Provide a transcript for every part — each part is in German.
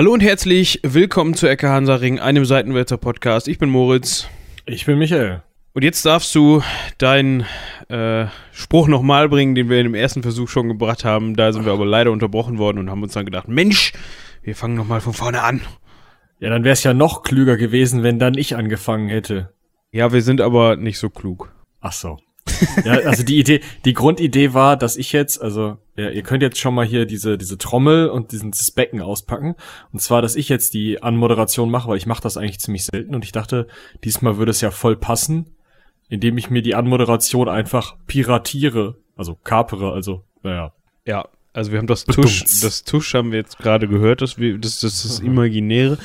Hallo und herzlich willkommen zu Ecke Hansaring, einem Seitenwälzer Podcast. Ich bin Moritz. Ich bin Michael. Und jetzt darfst du deinen äh, Spruch nochmal bringen, den wir in dem ersten Versuch schon gebracht haben. Da sind wir aber leider unterbrochen worden und haben uns dann gedacht, Mensch, wir fangen nochmal von vorne an. Ja, dann wäre es ja noch klüger gewesen, wenn dann ich angefangen hätte. Ja, wir sind aber nicht so klug. Ach so. ja, also die Idee, die Grundidee war, dass ich jetzt, also ja, ihr könnt jetzt schon mal hier diese diese Trommel und diesen dieses Becken auspacken. Und zwar, dass ich jetzt die Anmoderation mache, weil ich mache das eigentlich ziemlich selten und ich dachte, diesmal würde es ja voll passen, indem ich mir die Anmoderation einfach piratiere, also kapere, also naja. Ja, also wir haben das Tusch, das Tusch haben wir jetzt gerade gehört, das, das, das ist das Imaginäre.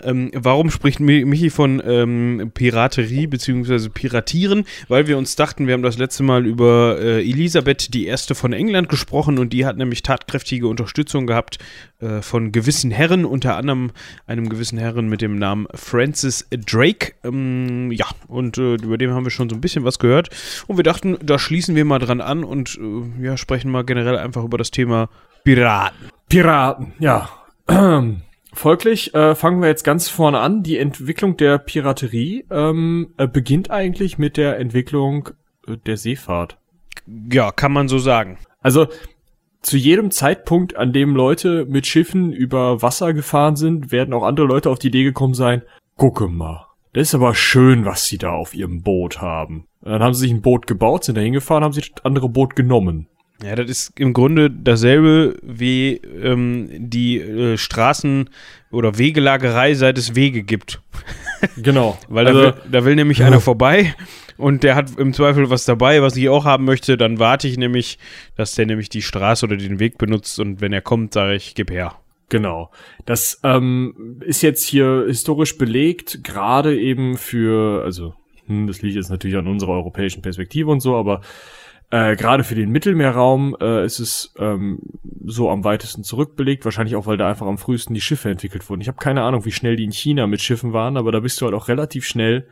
Ähm, warum spricht Michi von ähm, Piraterie bzw. Piratieren? Weil wir uns dachten, wir haben das letzte Mal über äh, Elisabeth die Erste von England gesprochen und die hat nämlich tatkräftige Unterstützung gehabt äh, von gewissen Herren, unter anderem einem gewissen Herren mit dem Namen Francis Drake. Ähm, ja, und äh, über den haben wir schon so ein bisschen was gehört und wir dachten, da schließen wir mal dran an und äh, ja, sprechen mal generell einfach über das Thema Thema Piraten. Piraten, ja. Folglich äh, fangen wir jetzt ganz vorne an. Die Entwicklung der Piraterie ähm, äh, beginnt eigentlich mit der Entwicklung äh, der Seefahrt. Ja, kann man so sagen. Also zu jedem Zeitpunkt, an dem Leute mit Schiffen über Wasser gefahren sind, werden auch andere Leute auf die Idee gekommen sein, gucke mal, das ist aber schön, was sie da auf ihrem Boot haben. Dann haben sie sich ein Boot gebaut, sind da hingefahren, haben sich das andere Boot genommen. Ja, das ist im Grunde dasselbe wie ähm, die äh, Straßen- oder Wegelagerei, seit es Wege gibt. Genau. Weil also, da, will, da will nämlich einer vorbei und der hat im Zweifel was dabei, was ich auch haben möchte. Dann warte ich nämlich, dass der nämlich die Straße oder den Weg benutzt und wenn er kommt, sage ich, gib her. Genau. Das ähm, ist jetzt hier historisch belegt, gerade eben für, also, hm, das liegt jetzt natürlich an unserer europäischen Perspektive und so, aber äh, Gerade für den Mittelmeerraum äh, ist es ähm, so am weitesten zurückbelegt, wahrscheinlich auch, weil da einfach am frühesten die Schiffe entwickelt wurden. Ich habe keine Ahnung, wie schnell die in China mit Schiffen waren, aber da bist du halt auch relativ schnell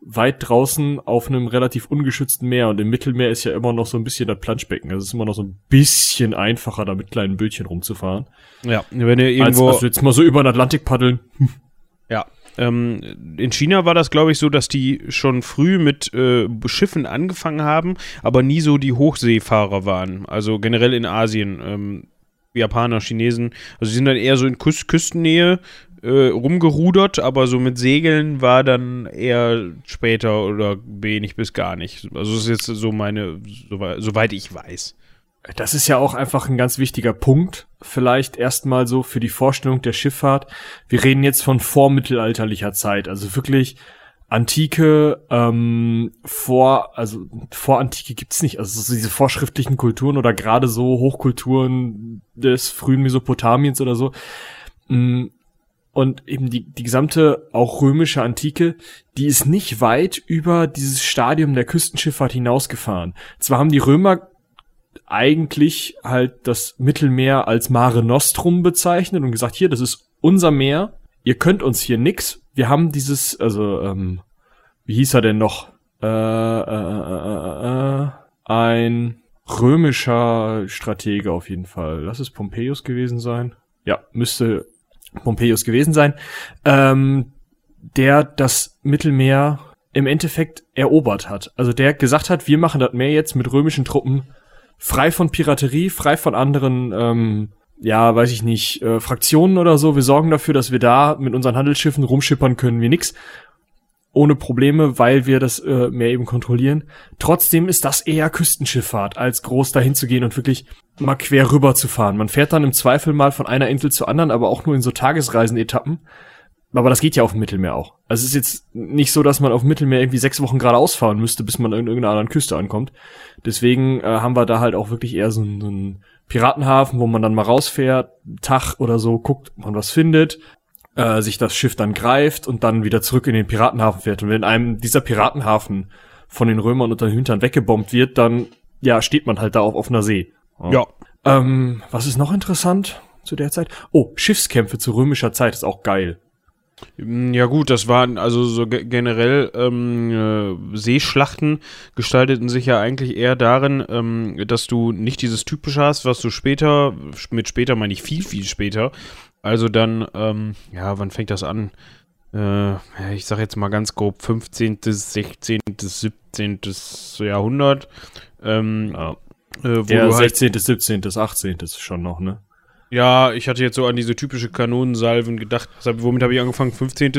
weit draußen auf einem relativ ungeschützten Meer und im Mittelmeer ist ja immer noch so ein bisschen das Planschbecken. Also es ist immer noch so ein bisschen einfacher, da mit kleinen Bötchen rumzufahren. Ja, wenn ihr irgendwo... Als, als jetzt mal so über den Atlantik paddeln. Ähm, in China war das, glaube ich, so, dass die schon früh mit äh, Schiffen angefangen haben, aber nie so die Hochseefahrer waren. Also generell in Asien. Ähm, Japaner, Chinesen, also sie sind dann eher so in Küst Küstennähe äh, rumgerudert, aber so mit Segeln war dann eher später oder wenig bis gar nicht. Also das ist jetzt so meine, soweit ich weiß. Das ist ja auch einfach ein ganz wichtiger Punkt. Vielleicht erstmal so für die Vorstellung der Schifffahrt. Wir reden jetzt von vormittelalterlicher Zeit, also wirklich Antike, ähm, vor, also Vorantike gibt's nicht, also so diese vorschriftlichen Kulturen oder gerade so Hochkulturen des frühen Mesopotamiens oder so. Mm, und eben die, die gesamte auch römische Antike, die ist nicht weit über dieses Stadium der Küstenschifffahrt hinausgefahren. Zwar haben die Römer eigentlich halt das Mittelmeer als Mare Nostrum bezeichnet und gesagt, hier, das ist unser Meer, ihr könnt uns hier nix. Wir haben dieses, also, ähm, wie hieß er denn noch? Äh, äh, äh, äh, ein römischer Stratege auf jeden Fall. Lass es Pompeius gewesen sein. Ja, müsste Pompeius gewesen sein. Ähm, der das Mittelmeer im Endeffekt erobert hat. Also der gesagt hat, wir machen das Meer jetzt mit römischen Truppen frei von Piraterie, frei von anderen, ähm, ja, weiß ich nicht, äh, Fraktionen oder so. Wir sorgen dafür, dass wir da mit unseren Handelsschiffen rumschippern können wie nix. Ohne Probleme, weil wir das äh, Meer eben kontrollieren. Trotzdem ist das eher Küstenschifffahrt, als groß dahin zu gehen und wirklich mal quer rüber zu fahren. Man fährt dann im Zweifel mal von einer Insel zur anderen, aber auch nur in so Tagesreisenetappen. Aber das geht ja auf dem Mittelmeer auch. Also es ist jetzt nicht so, dass man auf dem Mittelmeer irgendwie sechs Wochen geradeaus fahren müsste, bis man in irgendeiner anderen Küste ankommt. Deswegen äh, haben wir da halt auch wirklich eher so, einen, so einen Piratenhafen, wo man dann mal rausfährt, Tag oder so, guckt, ob man was findet, äh, sich das Schiff dann greift und dann wieder zurück in den Piratenhafen fährt. Und wenn einem dieser Piratenhafen von den Römern unter den Hintern weggebombt wird, dann ja, steht man halt da auf offener See. Ja. ja. Ähm, was ist noch interessant zu der Zeit? Oh, Schiffskämpfe zu römischer Zeit ist auch geil. Ja gut, das waren also so generell ähm, äh, Seeschlachten gestalteten sich ja eigentlich eher darin, ähm, dass du nicht dieses typische hast, was du später, mit später meine ich viel, viel später, Also dann, ähm, ja, wann fängt das an? Äh, ich sag jetzt mal ganz grob 15., 16., 17. Jahrhundert. Ähm, ja. Äh, wo ja, 16., halt 17., 18. ist schon noch, ne? Ja, ich hatte jetzt so an diese typische Kanonensalven gedacht. Womit habe ich angefangen? 15.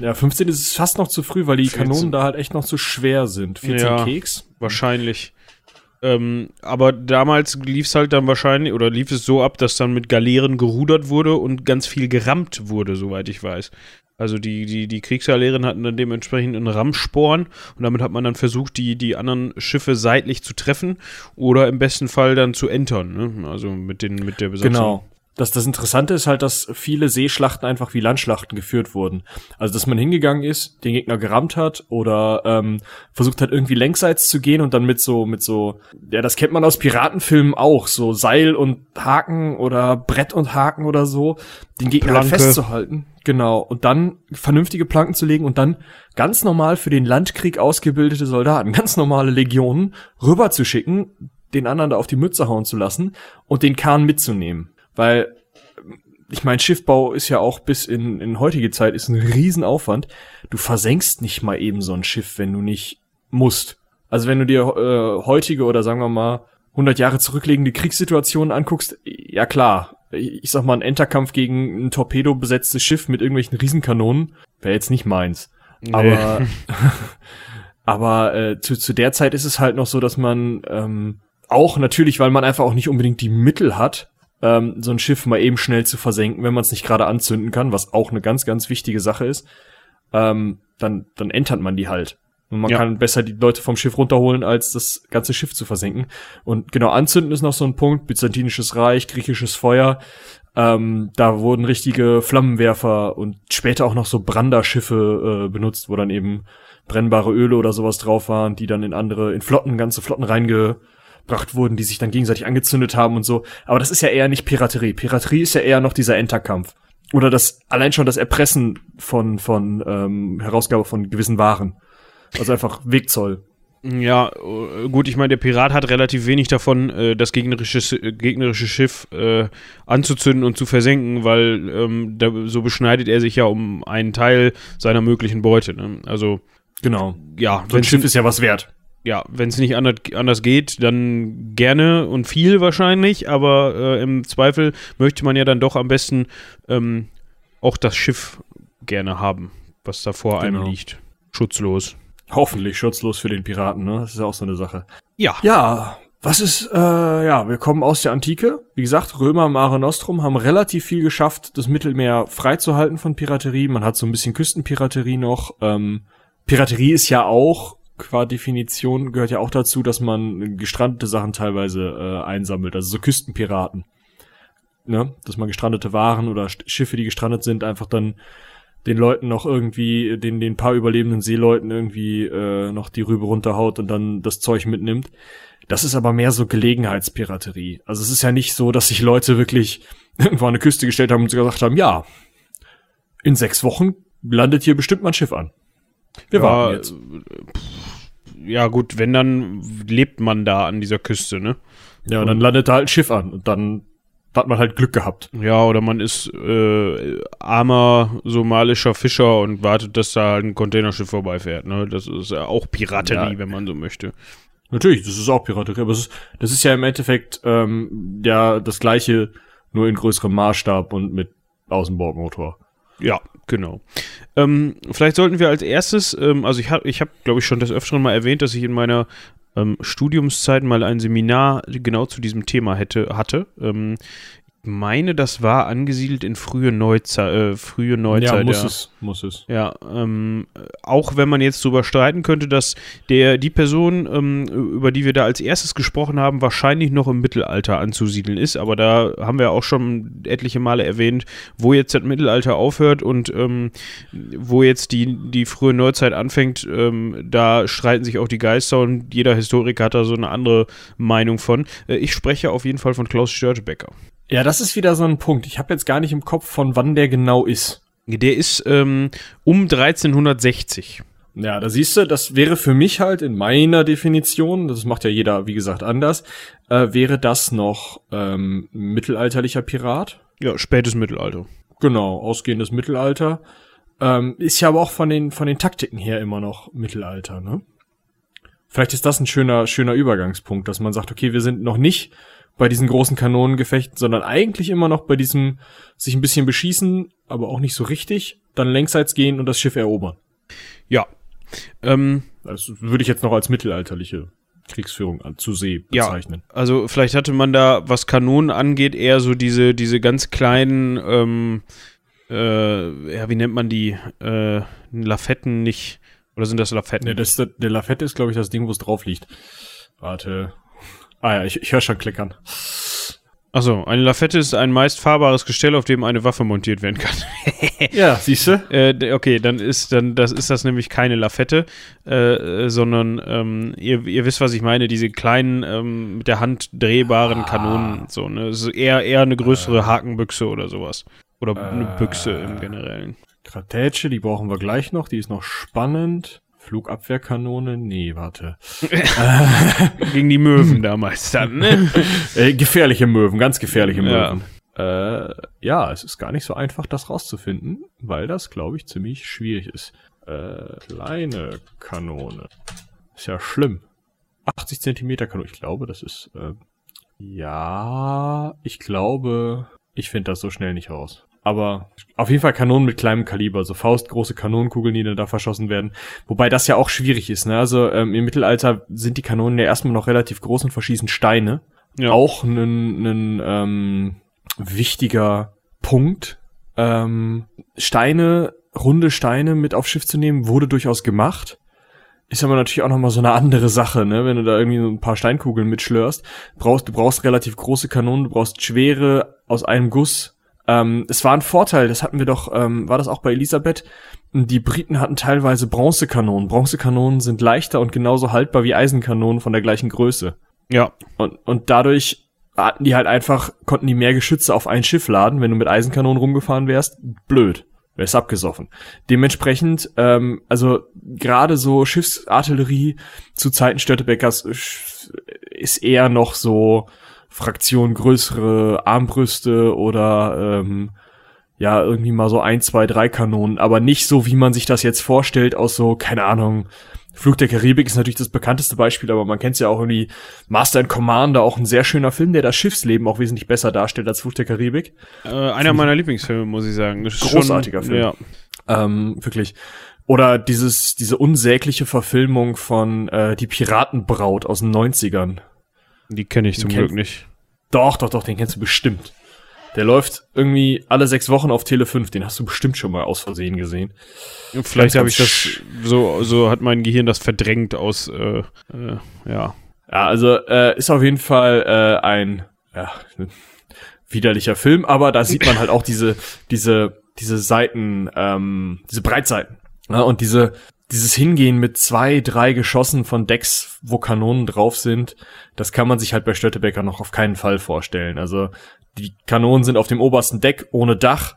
Ja, 15. ist fast noch zu früh, weil die 14. Kanonen da halt echt noch zu schwer sind. 14 ja, Keks? Wahrscheinlich. Ähm, aber damals lief es halt dann wahrscheinlich, oder lief es so ab, dass dann mit Galeeren gerudert wurde und ganz viel gerammt wurde, soweit ich weiß. Also die, die, die Kriegsgaleeren hatten dann dementsprechend einen Rammsporn und damit hat man dann versucht, die, die anderen Schiffe seitlich zu treffen oder im besten Fall dann zu entern, ne? Also mit den, mit der Besatzung. Genau das, das Interessante ist halt, dass viele Seeschlachten einfach wie Landschlachten geführt wurden. Also, dass man hingegangen ist, den Gegner gerammt hat oder ähm, versucht hat, irgendwie längsseits zu gehen und dann mit so, mit so, ja, das kennt man aus Piratenfilmen auch, so Seil und Haken oder Brett und Haken oder so, den Gegner halt festzuhalten. Genau. Und dann vernünftige Planken zu legen und dann ganz normal für den Landkrieg ausgebildete Soldaten, ganz normale Legionen, rüberzuschicken, den anderen da auf die Mütze hauen zu lassen und den Kahn mitzunehmen. Weil, ich meine, Schiffbau ist ja auch bis in, in heutige Zeit ist ein Riesenaufwand. Du versenkst nicht mal eben so ein Schiff, wenn du nicht musst. Also wenn du dir äh, heutige oder sagen wir mal 100 Jahre zurückliegende Kriegssituationen anguckst, ja klar, ich sag mal, ein Enterkampf gegen ein Torpedo besetztes Schiff mit irgendwelchen Riesenkanonen wäre jetzt nicht meins. Nee. Aber, aber äh, zu, zu der Zeit ist es halt noch so, dass man ähm, auch natürlich, weil man einfach auch nicht unbedingt die Mittel hat, ähm, so ein Schiff mal eben schnell zu versenken, wenn man es nicht gerade anzünden kann, was auch eine ganz, ganz wichtige Sache ist, ähm, dann, dann entert man die halt. Und man ja. kann besser die Leute vom Schiff runterholen, als das ganze Schiff zu versenken. Und genau, anzünden ist noch so ein Punkt. Byzantinisches Reich, griechisches Feuer. Ähm, da wurden richtige Flammenwerfer und später auch noch so Branderschiffe äh, benutzt, wo dann eben brennbare Öle oder sowas drauf waren, die dann in andere, in Flotten, ganze Flotten reinge, gebracht wurden, die sich dann gegenseitig angezündet haben und so. Aber das ist ja eher nicht Piraterie. Piraterie ist ja eher noch dieser Enterkampf. Oder das, allein schon das Erpressen von, von ähm, Herausgabe von gewissen Waren. Also einfach Wegzoll. Ja, äh, gut, ich meine, der Pirat hat relativ wenig davon, äh, das gegnerische, gegnerische Schiff äh, anzuzünden und zu versenken, weil ähm, da, so beschneidet er sich ja um einen Teil seiner möglichen Beute. Ne? Also. Genau. Ja, so ein Schiff ist ja was wert ja, wenn es nicht anders geht, dann gerne und viel wahrscheinlich, aber äh, im Zweifel möchte man ja dann doch am besten ähm, auch das Schiff gerne haben, was da vor genau. einem liegt. Schutzlos. Hoffentlich schutzlos für den Piraten, ne? Das ist auch so eine Sache. Ja. Ja, was ist, äh, ja, wir kommen aus der Antike. Wie gesagt, Römer, Mare Nostrum haben relativ viel geschafft, das Mittelmeer freizuhalten von Piraterie. Man hat so ein bisschen Küstenpiraterie noch. Ähm, Piraterie ist ja auch qua Definition gehört ja auch dazu, dass man gestrandete Sachen teilweise äh, einsammelt, also so Küstenpiraten. Ne? Dass man gestrandete Waren oder Schiffe, die gestrandet sind, einfach dann den Leuten noch irgendwie, den, den paar überlebenden Seeleuten irgendwie äh, noch die Rübe runterhaut und dann das Zeug mitnimmt. Das ist aber mehr so Gelegenheitspiraterie. Also es ist ja nicht so, dass sich Leute wirklich irgendwo an eine Küste gestellt haben und gesagt haben, ja, in sechs Wochen landet hier bestimmt mal ein Schiff an. Wir ja, warten jetzt. Ja, gut, wenn dann lebt man da an dieser Küste, ne? Ja, und dann landet da halt ein Schiff an und dann hat man halt Glück gehabt. Ja, oder man ist äh, armer somalischer Fischer und wartet, dass da halt ein Containerschiff vorbeifährt. Ne? Das ist ja auch Piraterie, ja. wenn man so möchte. Natürlich, das ist auch Piraterie, aber das ist, das ist ja im Endeffekt ähm, ja das gleiche, nur in größerem Maßstab und mit Außenbordmotor. Ja, genau. Ähm, vielleicht sollten wir als erstes, ähm, also ich habe, ich hab, glaube ich, schon das Öfteren mal erwähnt, dass ich in meiner ähm, Studiumszeit mal ein Seminar genau zu diesem Thema hätte, hatte. Meine, das war angesiedelt in frühe Neuzeit. Äh, frühe Neuzeit ja, muss ja. es, muss es. Ja, ähm, auch wenn man jetzt darüber streiten könnte, dass der, die Person, ähm, über die wir da als erstes gesprochen haben, wahrscheinlich noch im Mittelalter anzusiedeln ist, aber da haben wir auch schon etliche Male erwähnt, wo jetzt das Mittelalter aufhört und ähm, wo jetzt die, die frühe Neuzeit anfängt, ähm, da streiten sich auch die Geister und jeder Historiker hat da so eine andere Meinung von. Äh, ich spreche auf jeden Fall von Klaus Störtebecker. Ja, das ist wieder so ein Punkt. Ich habe jetzt gar nicht im Kopf, von wann der genau ist. Der ist ähm, um 1360. Ja, da siehst du, das wäre für mich halt in meiner Definition, das macht ja jeder, wie gesagt, anders, äh, wäre das noch ähm, mittelalterlicher Pirat? Ja, spätes Mittelalter. Genau, ausgehendes Mittelalter. Ähm, ist ja aber auch von den, von den Taktiken her immer noch Mittelalter, ne? Vielleicht ist das ein schöner, schöner Übergangspunkt, dass man sagt, okay, wir sind noch nicht bei diesen großen Kanonengefechten, sondern eigentlich immer noch bei diesem sich ein bisschen beschießen, aber auch nicht so richtig, dann längsseits gehen und das Schiff erobern. Ja. Ähm, das würde ich jetzt noch als mittelalterliche Kriegsführung an, zu See bezeichnen. Ja, also vielleicht hatte man da, was Kanonen angeht, eher so diese, diese ganz kleinen, ähm, äh, ja, wie nennt man die, äh, Lafetten nicht, oder sind das Lafetten? Nee, das, der Lafette ist, glaube ich, das Ding, wo es drauf liegt. Warte. Ah ja, ich, ich höre schon klickern. Achso, eine Lafette ist ein meist fahrbares Gestell, auf dem eine Waffe montiert werden kann. ja, siehst du? Äh, okay, dann ist dann das ist das nämlich keine Lafette, äh, sondern ähm, ihr, ihr wisst, was ich meine, diese kleinen ähm, mit der Hand drehbaren ah. Kanonen, so ne, das ist eher eher eine größere äh. Hakenbüchse oder sowas oder eine Büchse im Generellen. Kratätsche, die brauchen wir gleich noch, die ist noch spannend. Flugabwehrkanone? Nee, warte. Gegen die Möwen damals dann, ne? äh, gefährliche Möwen, ganz gefährliche Möwen. Ja. Äh, ja, es ist gar nicht so einfach, das rauszufinden, weil das, glaube ich, ziemlich schwierig ist. Äh, kleine Kanone. Ist ja schlimm. 80 Zentimeter Kanone. Ich glaube, das ist, äh, ja, ich glaube, ich finde das so schnell nicht raus aber auf jeden Fall Kanonen mit kleinem Kaliber, so faustgroße Kanonenkugeln, die dann da verschossen werden. Wobei das ja auch schwierig ist, ne? Also ähm, im Mittelalter sind die Kanonen ja erstmal noch relativ groß und verschießen Steine. Ja. Auch ein, ein ähm, wichtiger Punkt. Ähm, Steine, runde Steine mit aufs Schiff zu nehmen, wurde durchaus gemacht. Ist aber natürlich auch nochmal so eine andere Sache, ne? Wenn du da irgendwie so ein paar Steinkugeln mitschlörst, brauchst, du brauchst relativ große Kanonen, du brauchst schwere aus einem Guss ähm, es war ein Vorteil, das hatten wir doch, ähm, war das auch bei Elisabeth? Die Briten hatten teilweise Bronzekanonen. Bronzekanonen sind leichter und genauso haltbar wie Eisenkanonen von der gleichen Größe. Ja. Und, und dadurch hatten die halt einfach, konnten die mehr Geschütze auf ein Schiff laden. Wenn du mit Eisenkanonen rumgefahren wärst, blöd. Wärst abgesoffen. Dementsprechend, ähm, also gerade so Schiffsartillerie zu Zeiten Störtebeckers ist eher noch so, Fraktion größere Armbrüste oder ähm, ja, irgendwie mal so ein, zwei, drei Kanonen, aber nicht so, wie man sich das jetzt vorstellt, aus so, keine Ahnung, Flug der Karibik ist natürlich das bekannteste Beispiel, aber man kennt es ja auch irgendwie Master and Commander, auch ein sehr schöner Film, der das Schiffsleben auch wesentlich besser darstellt als Flug der Karibik. Äh, einer meiner Lieblingsfilme, muss ich sagen. Großartiger schon, Film. Ja. Ähm, wirklich. Oder dieses, diese unsägliche Verfilmung von äh, Die Piratenbraut aus den 90ern. Die kenne ich zum Glück nicht. Doch, doch, doch, den kennst du bestimmt. Der läuft irgendwie alle sechs Wochen auf Tele 5. Den hast du bestimmt schon mal aus Versehen gesehen. Vielleicht habe ich das so, so hat mein Gehirn das verdrängt aus, äh, äh, ja. Ja, also äh, ist auf jeden Fall äh, ein ja, widerlicher Film, aber da sieht man halt auch diese, diese, diese Seiten, ähm, diese Breitseiten. Ja, und diese, dieses Hingehen mit zwei, drei Geschossen von Decks, wo Kanonen drauf sind, das kann man sich halt bei Stöttebecker noch auf keinen Fall vorstellen. Also die Kanonen sind auf dem obersten Deck ohne Dach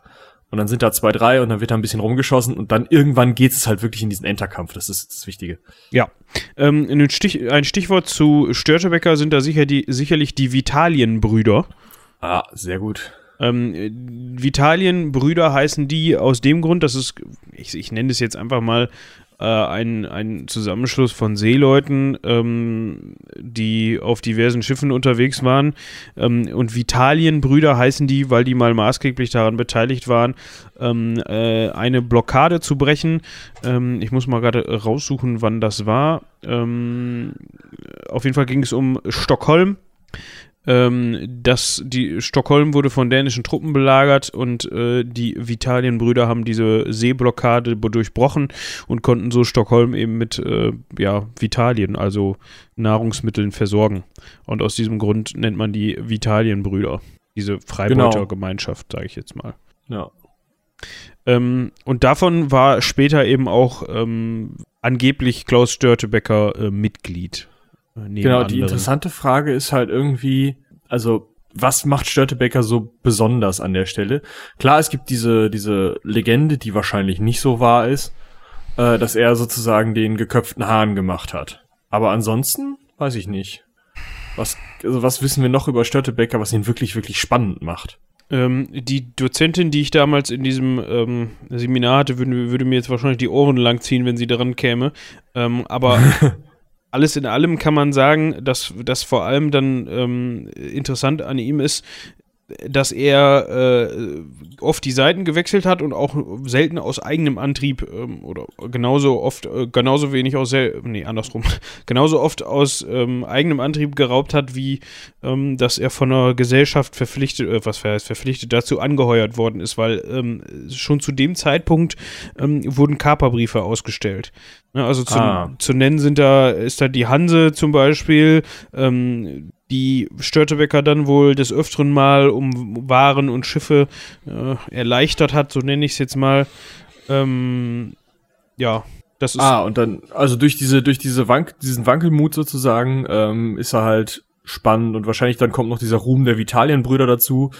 und dann sind da zwei, drei und dann wird da ein bisschen rumgeschossen und dann irgendwann geht es halt wirklich in diesen Enterkampf. Das ist das Wichtige. Ja. Ähm, ein, Stich, ein Stichwort zu Störtebecker sind da sicher die, sicherlich die Vitalienbrüder. Ah, sehr gut. Ähm, Vitalienbrüder heißen die aus dem Grund, dass es, ich, ich nenne es jetzt einfach mal äh, ein, ein Zusammenschluss von Seeleuten, ähm, die auf diversen Schiffen unterwegs waren. Ähm, und Vitalienbrüder heißen die, weil die mal maßgeblich daran beteiligt waren, ähm, äh, eine Blockade zu brechen. Ähm, ich muss mal gerade raussuchen, wann das war. Ähm, auf jeden Fall ging es um Stockholm ähm, dass die Stockholm wurde von dänischen Truppen belagert und äh, die Vitalienbrüder haben diese Seeblockade durchbrochen und konnten so Stockholm eben mit äh, ja, Vitalien, also Nahrungsmitteln versorgen. Und aus diesem Grund nennt man die Vitalienbrüder, diese Freibeutergemeinschaft, genau. sage ich jetzt mal. Ja. Ähm, und davon war später eben auch ähm, angeblich Klaus Störtebecker äh, Mitglied. Äh, genau, die interessante Frage ist halt irgendwie, also was macht Störtebecker so besonders an der Stelle? Klar, es gibt diese, diese Legende, die wahrscheinlich nicht so wahr ist, äh, dass er sozusagen den geköpften Hahn gemacht hat. Aber ansonsten weiß ich nicht. Was, also was wissen wir noch über Störtebecker, was ihn wirklich, wirklich spannend macht? Ähm, die Dozentin, die ich damals in diesem ähm, Seminar hatte, würde, würde, mir jetzt wahrscheinlich die Ohren langziehen, wenn sie daran käme. Ähm, aber alles in allem kann man sagen, dass das vor allem dann ähm, interessant an ihm ist, dass er äh, oft die Seiten gewechselt hat und auch selten aus eigenem Antrieb ähm, oder genauso oft, äh, genauso wenig aus, nee, andersrum, genauso oft aus ähm, eigenem Antrieb geraubt hat, wie ähm, dass er von einer Gesellschaft verpflichtet, äh, was heißt verpflichtet, dazu angeheuert worden ist, weil ähm, schon zu dem Zeitpunkt ähm, wurden Kaperbriefe ausgestellt. Ja, also zu, ah. zu, nennen sind da, ist da die Hanse zum Beispiel, ähm, die Störtebecker dann wohl des Öfteren mal um Waren und Schiffe äh, erleichtert hat, so nenne ich es jetzt mal. Ähm, ja, das ist. Ah, und dann, also durch diese, durch diese Wank, diesen Wankelmut sozusagen, ähm, ist er halt spannend und wahrscheinlich dann kommt noch dieser Ruhm der Vitalienbrüder dazu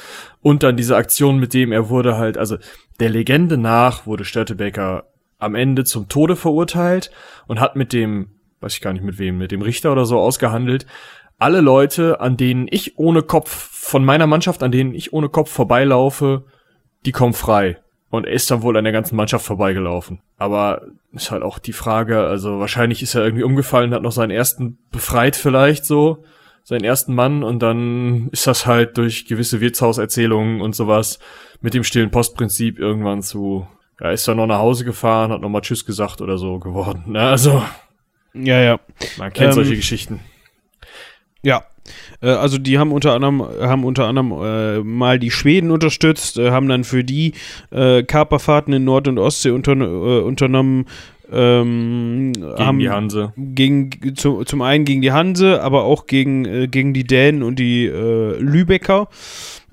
und dann diese Aktion, mit dem er wurde halt, also der Legende nach wurde Störtebeker am Ende zum Tode verurteilt und hat mit dem, weiß ich gar nicht mit wem, mit dem Richter oder so ausgehandelt, alle Leute, an denen ich ohne Kopf, von meiner Mannschaft, an denen ich ohne Kopf vorbeilaufe, die kommen frei. Und er ist dann wohl an der ganzen Mannschaft vorbeigelaufen. Aber ist halt auch die Frage, also wahrscheinlich ist er irgendwie umgefallen, hat noch seinen ersten befreit vielleicht so, seinen ersten Mann und dann ist das halt durch gewisse Wirtshauserzählungen und sowas mit dem stillen Postprinzip irgendwann zu, ja, ist er noch nach Hause gefahren, hat nochmal Tschüss gesagt oder so geworden. Ne? Also. Ja, ja. Man kennt ähm, solche Geschichten. Ja, äh, also die haben unter anderem haben unter anderem äh, mal die Schweden unterstützt, äh, haben dann für die äh, Kaperfahrten in Nord- und Ostsee unter, äh, unternommen. Ähm, gegen haben, die Hanse. Gegen, zu, zum einen gegen die Hanse, aber auch gegen, äh, gegen die Dänen und die Lübecker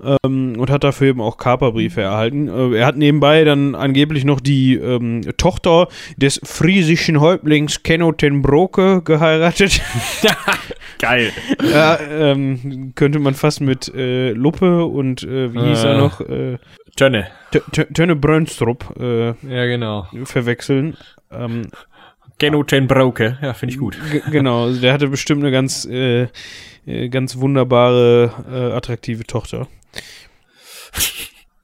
ähm, und hat dafür eben auch Kaperbriefe erhalten. Äh, er hat nebenbei dann angeblich noch die ähm, Tochter des friesischen Häuptlings Kenno ten Broke geheiratet. Geil. ja, ähm, könnte man fast mit äh, Luppe und äh, wie hieß er äh, noch? Äh, Tönne. Tönne Brönstrup äh, ja, genau. verwechseln. Ähm, Kenno ten Broke, ja, finde ich gut. Genau, der hatte bestimmt eine ganz, äh, äh, ganz wunderbare, äh, attraktive Tochter.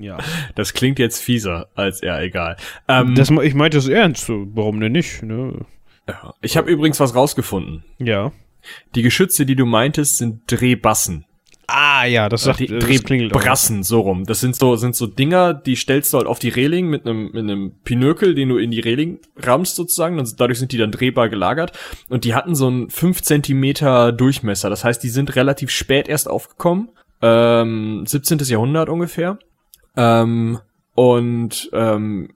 Ja. Das klingt jetzt fieser als er, egal. Ähm, das, ich meinte das ernst, warum denn nicht? Ne? Ja. Ich habe übrigens was rausgefunden. Ja. Die Geschütze, die du meintest, sind Drehbassen. Ah ja, das sagt die Drehbrassen so rum. Das sind so sind so Dinger, die stellst du halt auf die Reling mit einem mit einem Pinökel, den du in die Reling rammst sozusagen. Und dadurch sind die dann drehbar gelagert. Und die hatten so einen 5 Zentimeter Durchmesser. Das heißt, die sind relativ spät erst aufgekommen ähm, 17. Jahrhundert ungefähr. Ähm, und ähm,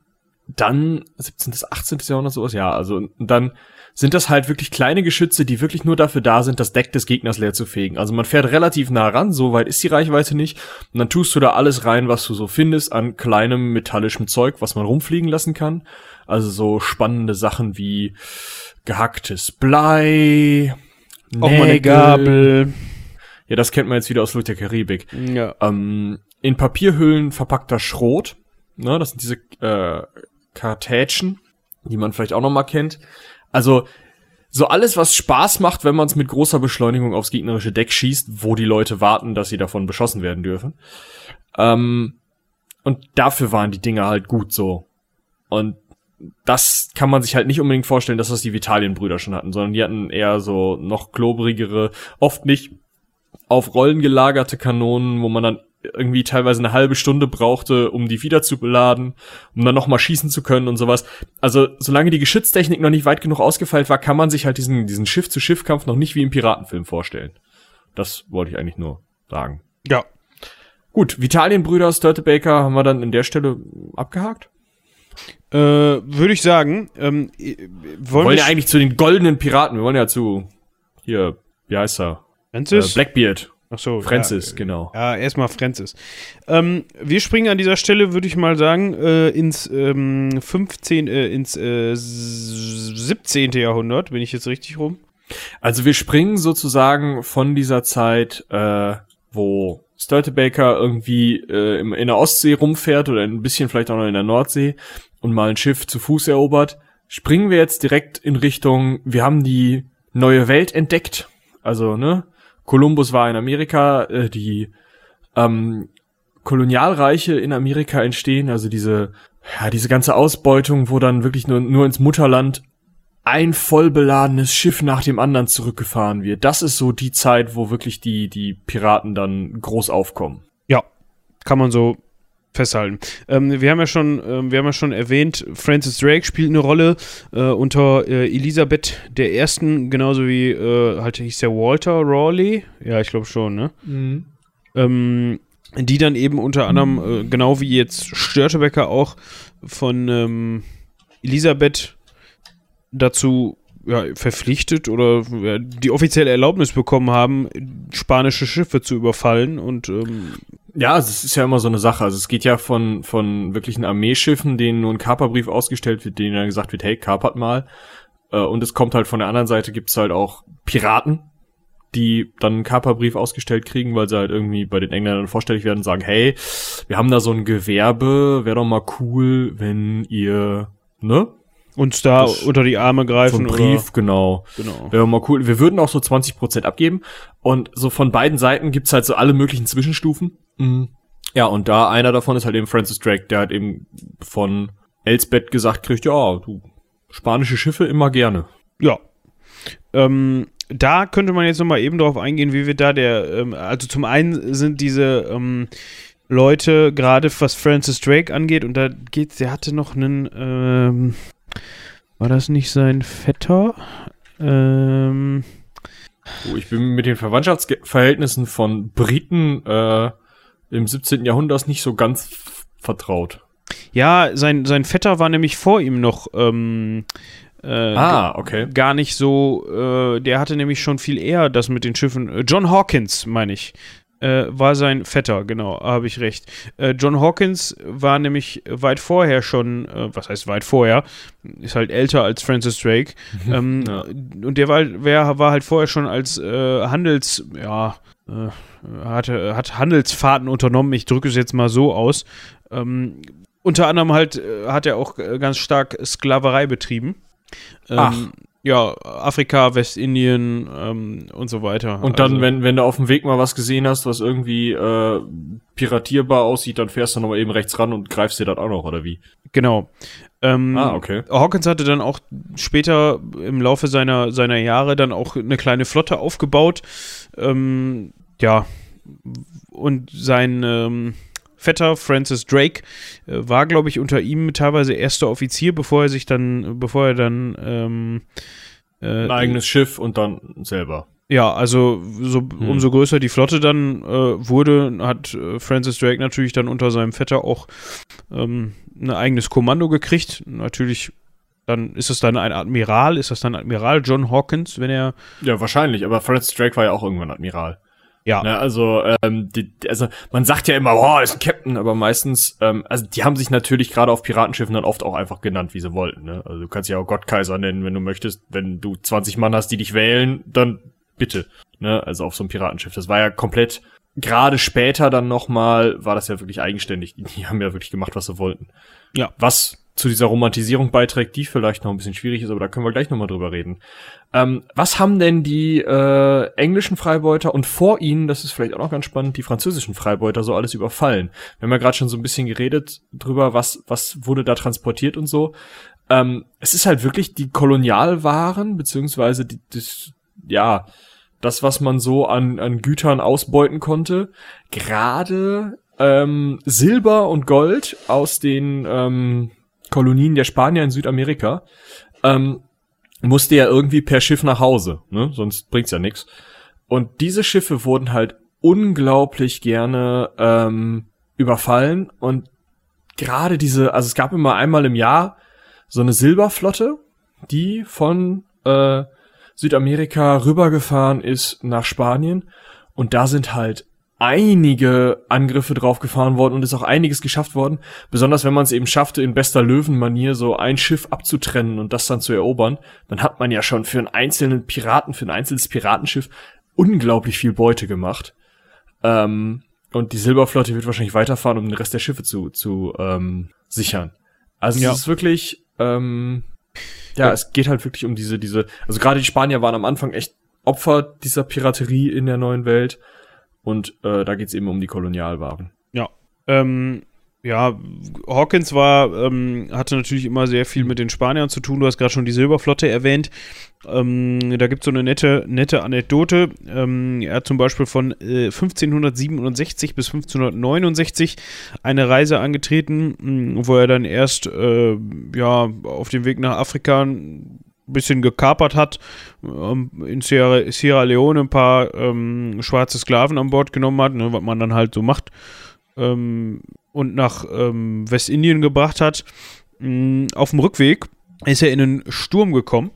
dann 17. 18. Jahrhundert sowas, ja, also dann sind das halt wirklich kleine Geschütze, die wirklich nur dafür da sind, das Deck des Gegners leer zu fegen. Also man fährt relativ nah ran, so weit ist die Reichweite nicht. Und dann tust du da alles rein, was du so findest an kleinem metallischem Zeug, was man rumfliegen lassen kann. Also so spannende Sachen wie gehacktes Blei, Auch Nägel, mal eine Gabel. Ja, das kennt man jetzt wieder aus Flucht der Karibik. Ja. Ähm, in Papierhüllen verpackter Schrot. Ne, das sind diese äh, Kartätschen, die man vielleicht auch noch mal kennt. Also so alles, was Spaß macht, wenn man es mit großer Beschleunigung aufs gegnerische Deck schießt, wo die Leute warten, dass sie davon beschossen werden dürfen. Ähm, und dafür waren die Dinger halt gut so. Und das kann man sich halt nicht unbedingt vorstellen, dass das die Vitalienbrüder schon hatten, sondern die hatten eher so noch klobrigere, oft nicht auf Rollen gelagerte Kanonen, wo man dann irgendwie teilweise eine halbe Stunde brauchte, um die wieder zu beladen, um dann nochmal schießen zu können und sowas. Also, solange die Geschütztechnik noch nicht weit genug ausgefeilt war, kann man sich halt diesen, diesen Schiff-zu-Schiff-Kampf noch nicht wie im Piratenfilm vorstellen. Das wollte ich eigentlich nur sagen. Ja. Gut, Vitalienbrüder, Störtebaker haben wir dann in der Stelle abgehakt? Äh, würde ich sagen. Ähm, wollen wir wollen ja eigentlich zu den goldenen Piraten. Wir wollen ja zu, hier, wie heißt er? Francis? Äh, Blackbeard. Ach so. Francis, ja, genau. Ja, erstmal Francis. Ähm, wir springen an dieser Stelle, würde ich mal sagen, äh, ins ähm, 15., äh, ins äh, 17. Jahrhundert. Bin ich jetzt richtig rum? Also wir springen sozusagen von dieser Zeit, äh, wo Störtebaker irgendwie äh, in der Ostsee rumfährt oder ein bisschen vielleicht auch noch in der Nordsee und mal ein Schiff zu Fuß erobert, springen wir jetzt direkt in Richtung, wir haben die neue Welt entdeckt. Also, ne? Kolumbus war in Amerika, äh, die ähm, Kolonialreiche in Amerika entstehen, also diese, ja, diese ganze Ausbeutung, wo dann wirklich nur, nur ins Mutterland ein vollbeladenes Schiff nach dem anderen zurückgefahren wird. Das ist so die Zeit, wo wirklich die, die Piraten dann groß aufkommen. Ja, kann man so festhalten. Ähm, wir haben ja schon, ähm, wir haben ja schon erwähnt, Francis Drake spielt eine Rolle äh, unter äh, Elisabeth der Ersten, genauso wie äh, halt hieß der Walter Rawley. Ja, ich glaube schon, ne? Mhm. Ähm, die dann eben unter anderem, äh, genau wie jetzt Störtebecker auch von ähm, Elisabeth dazu ja, verpflichtet oder ja, die offizielle Erlaubnis bekommen haben, spanische Schiffe zu überfallen und ähm ja, es ist ja immer so eine Sache. Also es geht ja von von wirklichen Armeeschiffen, denen nur ein Kaperbrief ausgestellt wird, denen dann gesagt wird, hey, kapert mal. Äh, und es kommt halt von der anderen Seite gibt's halt auch Piraten, die dann einen Kaperbrief ausgestellt kriegen, weil sie halt irgendwie bei den Engländern vorstellig werden und sagen, hey, wir haben da so ein Gewerbe, wäre doch mal cool, wenn ihr, ne? Uns da das unter die Arme greifen. So Brief, oder? genau. Genau. Wäre mal cool. Wir würden auch so 20 Prozent abgeben. Und so von beiden Seiten gibt's halt so alle möglichen Zwischenstufen. Mhm. Ja, und da einer davon ist halt eben Francis Drake, der hat eben von Elsbeth gesagt kriegt, ja, du, spanische Schiffe immer gerne. Ja. Ähm, da könnte man jetzt nochmal eben drauf eingehen, wie wir da der, ähm, also zum einen sind diese ähm, Leute, gerade was Francis Drake angeht, und da geht's, der hatte noch einen, ähm, war das nicht sein Vetter? Ähm, oh, ich bin mit den Verwandtschaftsverhältnissen von Briten äh, im 17. Jahrhundert nicht so ganz vertraut. Ja, sein, sein Vetter war nämlich vor ihm noch ähm, äh, ah, okay. Gar nicht so, äh, der hatte nämlich schon viel eher das mit den Schiffen. Äh, John Hawkins, meine ich, äh, war sein Vetter, genau, habe ich recht. Äh, John Hawkins war nämlich weit vorher schon, äh, was heißt weit vorher, ist halt älter als Francis Drake. Ähm, ja. Und der war, wer, war halt vorher schon als Handels, ja, hatte, hat Handelsfahrten unternommen, ich drücke es jetzt mal so aus. Ähm, unter anderem halt hat er auch ganz stark Sklaverei betrieben. Ähm, ja, Afrika, Westindien ähm, und so weiter. Und dann, also, wenn, wenn du auf dem Weg mal was gesehen hast, was irgendwie äh, piratierbar aussieht, dann fährst du nochmal eben rechts ran und greifst dir das auch noch, oder wie? Genau. Ähm, ah, okay. Hawkins hatte dann auch später im Laufe seiner, seiner Jahre dann auch eine kleine Flotte aufgebaut. Ähm, ja, und sein ähm, Vetter Francis Drake äh, war, glaube ich, unter ihm teilweise erster Offizier, bevor er sich dann, bevor er dann ähm, äh, ein eigenes Schiff und dann selber. Ja, also so, hm. umso größer die Flotte dann äh, wurde, hat äh, Francis Drake natürlich dann unter seinem Vetter auch ähm, ein eigenes Kommando gekriegt. Natürlich dann ist es dann ein Admiral, ist das dann Admiral John Hawkins, wenn er. Ja, wahrscheinlich, aber Francis Drake war ja auch irgendwann Admiral. Ja. Ne, also, ähm, die, also man sagt ja immer, boah, ist ein Captain, aber meistens, ähm, also die haben sich natürlich gerade auf Piratenschiffen dann oft auch einfach genannt, wie sie wollten. Ne? Also du kannst ja auch Gottkaiser nennen, wenn du möchtest. Wenn du 20 Mann hast, die dich wählen, dann bitte. Ne? Also auf so einem Piratenschiff. Das war ja komplett, gerade später dann nochmal, war das ja wirklich eigenständig. Die haben ja wirklich gemacht, was sie wollten. Ja. Was zu dieser Romantisierung beiträgt, die vielleicht noch ein bisschen schwierig ist, aber da können wir gleich nochmal drüber reden. Ähm, was haben denn die äh, englischen Freibeuter und vor ihnen, das ist vielleicht auch noch ganz spannend, die französischen Freibeuter so alles überfallen? Wir haben ja gerade schon so ein bisschen geredet drüber, was, was wurde da transportiert und so. Ähm, es ist halt wirklich die Kolonialwaren, beziehungsweise die, das, ja, das, was man so an, an Gütern ausbeuten konnte. Gerade ähm, Silber und Gold aus den ähm, Kolonien der Spanier in Südamerika, ähm, musste ja irgendwie per Schiff nach Hause, ne? Sonst bringt's ja nichts. Und diese Schiffe wurden halt unglaublich gerne ähm, überfallen und gerade diese, also es gab immer einmal im Jahr so eine Silberflotte, die von äh, Südamerika rübergefahren ist nach Spanien und da sind halt einige Angriffe draufgefahren worden und ist auch einiges geschafft worden. Besonders wenn man es eben schaffte, in bester Löwenmanier so ein Schiff abzutrennen und das dann zu erobern, dann hat man ja schon für einen einzelnen Piraten, für ein einzelnes Piratenschiff unglaublich viel Beute gemacht. Ähm, und die Silberflotte wird wahrscheinlich weiterfahren, um den Rest der Schiffe zu, zu ähm, sichern. Also ja. es ist wirklich, ähm, ja, ja, es geht halt wirklich um diese, diese, also gerade die Spanier waren am Anfang echt Opfer dieser Piraterie in der neuen Welt. Und äh, da geht's eben um die Kolonialwaren. Ja. Ähm, ja, Hawkins war, ähm, hatte natürlich immer sehr viel mit den Spaniern zu tun. Du hast gerade schon die Silberflotte erwähnt. Ähm, da gibt es so eine nette, nette Anekdote. Ähm, er hat zum Beispiel von äh, 1567 bis 1569 eine Reise angetreten, mh, wo er dann erst äh, ja, auf dem Weg nach Afrika bisschen gekapert hat, ähm, in Sierra, Sierra, Leone ein paar ähm, schwarze Sklaven an Bord genommen hat, ne, was man dann halt so macht ähm, und nach ähm, Westindien gebracht hat. Mh, auf dem Rückweg ist er in einen Sturm gekommen.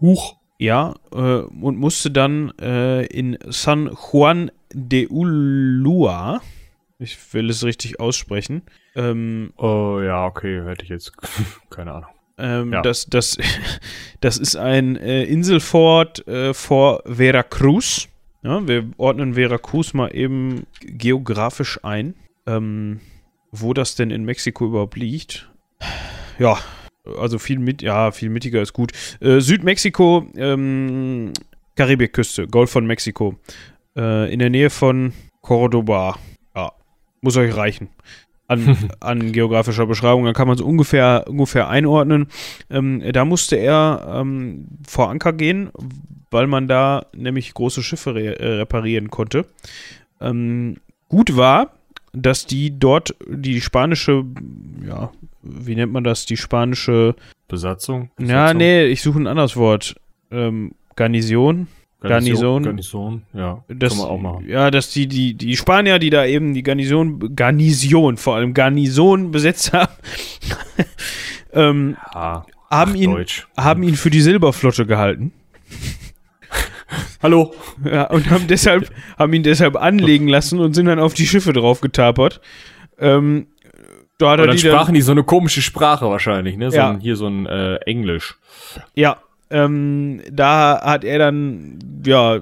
Huch. Ja, äh, und musste dann äh, in San Juan de Ulua, ich will es richtig aussprechen. Ähm, oh ja, okay, hätte ich jetzt keine Ahnung. Ähm, ja. das, das, das ist ein äh, Inselfort äh, vor Veracruz. Ja, wir ordnen Veracruz mal eben geografisch ein ähm, wo das denn in Mexiko überhaupt liegt. Ja, also viel mit, ja, viel mittiger ist gut. Äh, Südmexiko, ähm, Karibikküste, Golf von Mexiko. Äh, in der Nähe von Cordoba. Ja, muss euch reichen. An, an geografischer Beschreibung, dann kann man es ungefähr, ungefähr einordnen. Ähm, da musste er ähm, vor Anker gehen, weil man da nämlich große Schiffe re äh, reparieren konnte. Ähm, gut war, dass die dort die spanische, ja, wie nennt man das, die spanische Besatzung? Besatzung? Ja, nee, ich suche ein anderes Wort. Ähm, Garnison. Garnison. Garnison, ja. Das, kann man auch machen. Ja, dass die, die, die Spanier, die da eben die Garnison, Garnison, vor allem Garnison besetzt haben, ähm, ja, haben, ihn, haben ihn für die Silberflotte gehalten. Hallo. Ja, und haben deshalb, haben ihn deshalb anlegen lassen und sind dann auf die Schiffe drauf getapert. Ähm, da hat und dann die sprachen dann, die so eine komische Sprache wahrscheinlich, ne? So ja. ein, hier so ein äh, Englisch. Ja, ähm, da hat er dann, ja,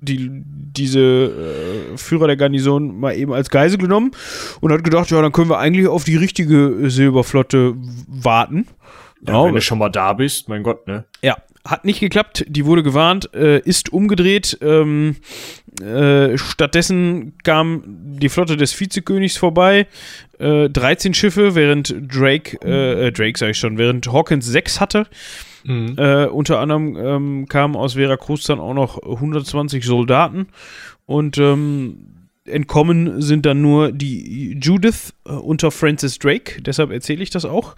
die, diese äh, Führer der Garnison mal eben als Geisel genommen und hat gedacht, ja, dann können wir eigentlich auf die richtige Silberflotte warten. Ja, ja wenn du schon mal da bist, mein Gott, ne? Ja, hat nicht geklappt, die wurde gewarnt, äh, ist umgedreht. Ähm, äh, stattdessen kam die Flotte des Vizekönigs vorbei. Äh, 13 Schiffe, während Drake, äh, äh, Drake sag ich schon, während Hawkins 6 hatte. Mhm. Äh, unter anderem ähm, kamen aus Veracruz dann auch noch 120 Soldaten und ähm, entkommen sind dann nur die Judith äh, unter Francis Drake, deshalb erzähle ich das auch.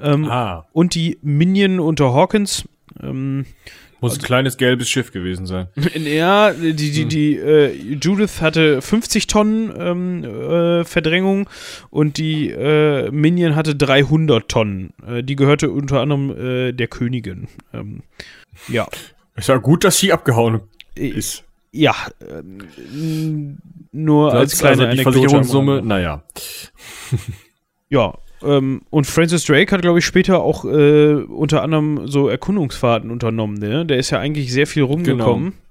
Ähm, ah. Und die Minion unter Hawkins. Muss ein kleines gelbes Schiff gewesen sein. Ja, die, die, hm. die äh, Judith hatte 50 Tonnen ähm, äh, Verdrängung und die äh, Minion hatte 300 Tonnen. Äh, die gehörte unter anderem äh, der Königin. Ähm, ja. Es war gut, dass sie abgehauen ist. Ja, ähm, nur Sonst als kleine also die Versicherungssumme, naja. ja, ähm, und Francis Drake hat, glaube ich, später auch äh, unter anderem so Erkundungsfahrten unternommen. Ne? Der ist ja eigentlich sehr viel rumgekommen. Genau.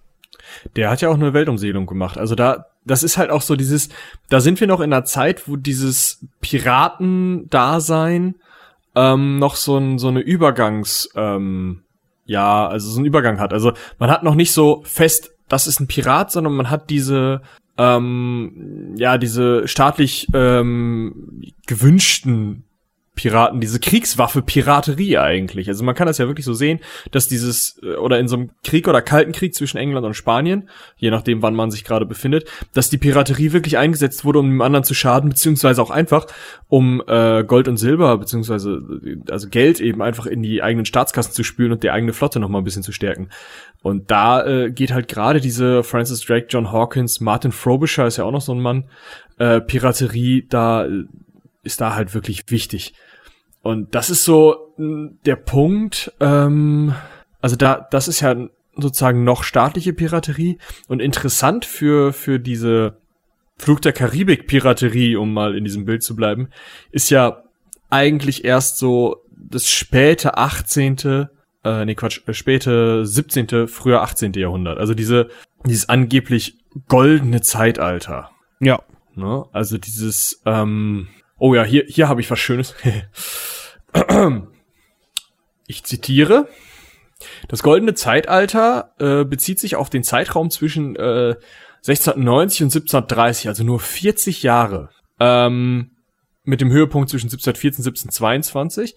Der hat ja auch eine Weltumsegelung gemacht. Also da, das ist halt auch so dieses, da sind wir noch in einer Zeit, wo dieses Piratendasein ähm, noch so, ein, so eine Übergangs, ähm, ja, also so einen Übergang hat. Also man hat noch nicht so fest, das ist ein Pirat, sondern man hat diese ähm, ja, diese staatlich ähm, gewünschten Piraten, diese Kriegswaffe Piraterie eigentlich. Also man kann das ja wirklich so sehen, dass dieses, äh, oder in so einem Krieg oder Kalten Krieg zwischen England und Spanien, je nachdem wann man sich gerade befindet, dass die Piraterie wirklich eingesetzt wurde, um dem anderen zu schaden, beziehungsweise auch einfach, um äh, Gold und Silber, beziehungsweise äh, also Geld eben einfach in die eigenen Staatskassen zu spülen und die eigene Flotte nochmal ein bisschen zu stärken. Und da äh, geht halt gerade diese Francis Drake, John Hawkins, Martin Frobisher ist ja auch noch so ein Mann, äh, Piraterie, da äh, ist da halt wirklich wichtig. Und das ist so der Punkt, ähm, also da, das ist ja sozusagen noch staatliche Piraterie und interessant für, für diese Flug der Karibik Piraterie, um mal in diesem Bild zu bleiben, ist ja eigentlich erst so das späte 18., äh, nee Quatsch, äh, späte 17., früher 18. Jahrhundert. Also diese, dieses angeblich goldene Zeitalter. Ja. Ne? Also dieses, ähm, oh ja, hier, hier habe ich was Schönes. Ich zitiere. Das goldene Zeitalter äh, bezieht sich auf den Zeitraum zwischen äh, 1690 und 1730, also nur 40 Jahre. ähm, mit dem Höhepunkt zwischen 1714 und 1722.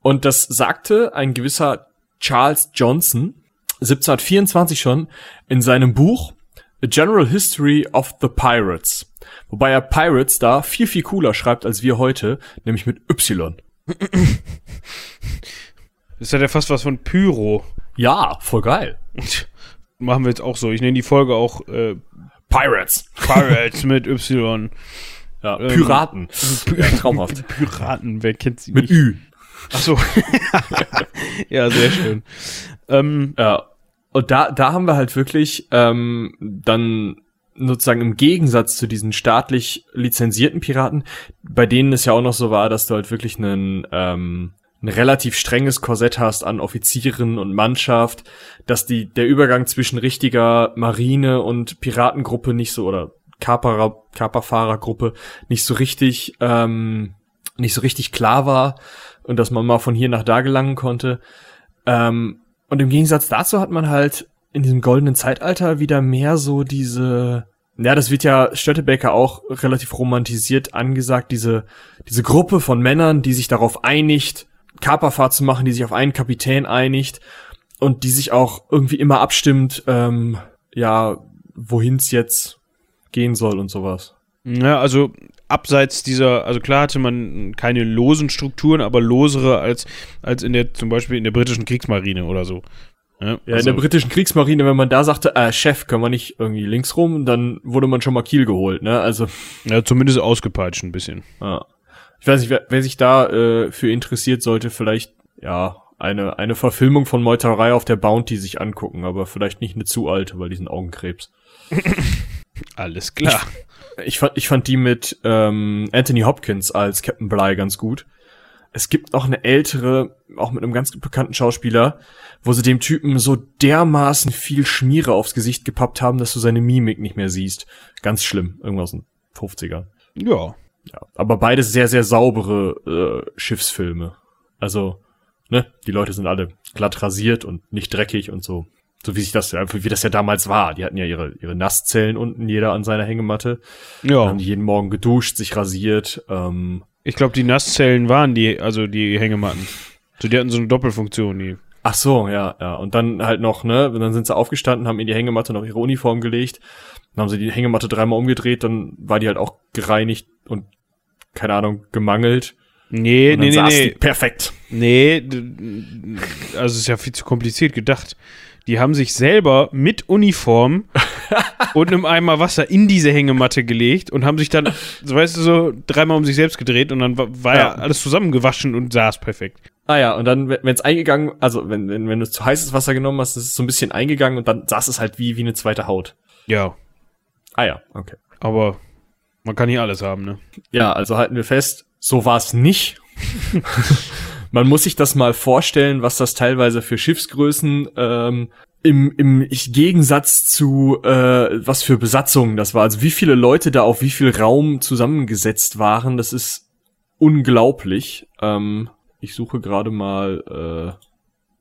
Und das sagte ein gewisser Charles Johnson 1724 schon in seinem Buch A General History of the Pirates. Wobei er Pirates da viel, viel cooler schreibt als wir heute, nämlich mit Y. Das hat ja fast was von Pyro. Ja, voll geil. Machen wir jetzt auch so. Ich nenne die Folge auch äh, Pirates. Pirates mit Y. Ja, ähm, Piraten. ja, traumhaft. Piraten, wer kennt sie mit nicht? Mit Ü. Ach so. ja, sehr schön. Ähm, ja. Und da, da haben wir halt wirklich ähm, dann sozusagen im Gegensatz zu diesen staatlich lizenzierten Piraten, bei denen es ja auch noch so war, dass du halt wirklich einen, ähm, ein relativ strenges Korsett hast an Offizieren und Mannschaft, dass die, der Übergang zwischen richtiger Marine und Piratengruppe nicht so, oder Kaperer, Kaperfahrergruppe nicht so richtig, ähm, nicht so richtig klar war und dass man mal von hier nach da gelangen konnte. Ähm, und im Gegensatz dazu hat man halt in diesem goldenen Zeitalter wieder mehr so diese, ja, das wird ja Stöttebecker auch relativ romantisiert angesagt, diese, diese Gruppe von Männern, die sich darauf einigt, Kaperfahrt zu machen, die sich auf einen Kapitän einigt und die sich auch irgendwie immer abstimmt, ähm, ja, wohin's jetzt gehen soll und sowas. Ja, also abseits dieser, also klar hatte man keine losen Strukturen, aber losere als, als in der, zum Beispiel in der britischen Kriegsmarine oder so. Ja, ja also, in der also britischen Kriegsmarine, wenn man da sagte, äh, Chef, können wir nicht irgendwie links rum, dann wurde man schon mal Kiel geholt, ne? Also. Ja, zumindest ausgepeitscht ein bisschen. Ja. Ich weiß nicht, wer, wer sich da äh, für interessiert, sollte vielleicht, ja, eine, eine Verfilmung von Meuterei auf der Bounty sich angucken, aber vielleicht nicht eine zu alte, weil die sind Augenkrebs. Alles klar. Ich, ich, fand, ich fand die mit ähm, Anthony Hopkins als Captain Bly ganz gut. Es gibt auch eine ältere, auch mit einem ganz bekannten Schauspieler, wo sie dem Typen so dermaßen viel Schmiere aufs Gesicht gepappt haben, dass du seine Mimik nicht mehr siehst. Ganz schlimm. Irgendwas in 50er. Ja. Ja. Aber beides sehr, sehr saubere äh, Schiffsfilme. Also, ne, die Leute sind alle glatt rasiert und nicht dreckig und so. So wie sich das, wie das ja damals war. Die hatten ja ihre, ihre Nasszellen unten, jeder an seiner Hängematte. Ja. Haben die jeden Morgen geduscht, sich rasiert. Ähm, ich glaube, die Nasszellen waren die, also die Hängematten. So, die hatten so eine Doppelfunktion, die. Ach so, ja, ja. Und dann halt noch, ne, dann sind sie aufgestanden, haben in die Hängematte noch ihre Uniform gelegt. Dann haben sie die Hängematte dreimal umgedreht, dann war die halt auch gereinigt und, keine Ahnung, gemangelt. Nee, nee, nee, nee. Perfekt. Nee, also es ist ja viel zu kompliziert gedacht. Die haben sich selber mit Uniform und einem Eimer Wasser in diese Hängematte gelegt und haben sich dann, so weißt du, so dreimal um sich selbst gedreht und dann war, ja. ja alles zusammengewaschen und saß perfekt. Ah ja, und dann, wenn es eingegangen, also wenn, wenn, wenn du zu heißes Wasser genommen hast, ist es so ein bisschen eingegangen und dann saß es halt wie, wie eine zweite Haut. Ja. Ah ja, okay. Aber man kann hier alles haben, ne? Ja, also halten wir fest, so war es nicht. Man muss sich das mal vorstellen, was das teilweise für Schiffsgrößen ähm, im, im Gegensatz zu äh, was für Besatzungen das war. Also wie viele Leute da auf wie viel Raum zusammengesetzt waren, das ist unglaublich. Ähm, ich suche gerade mal äh,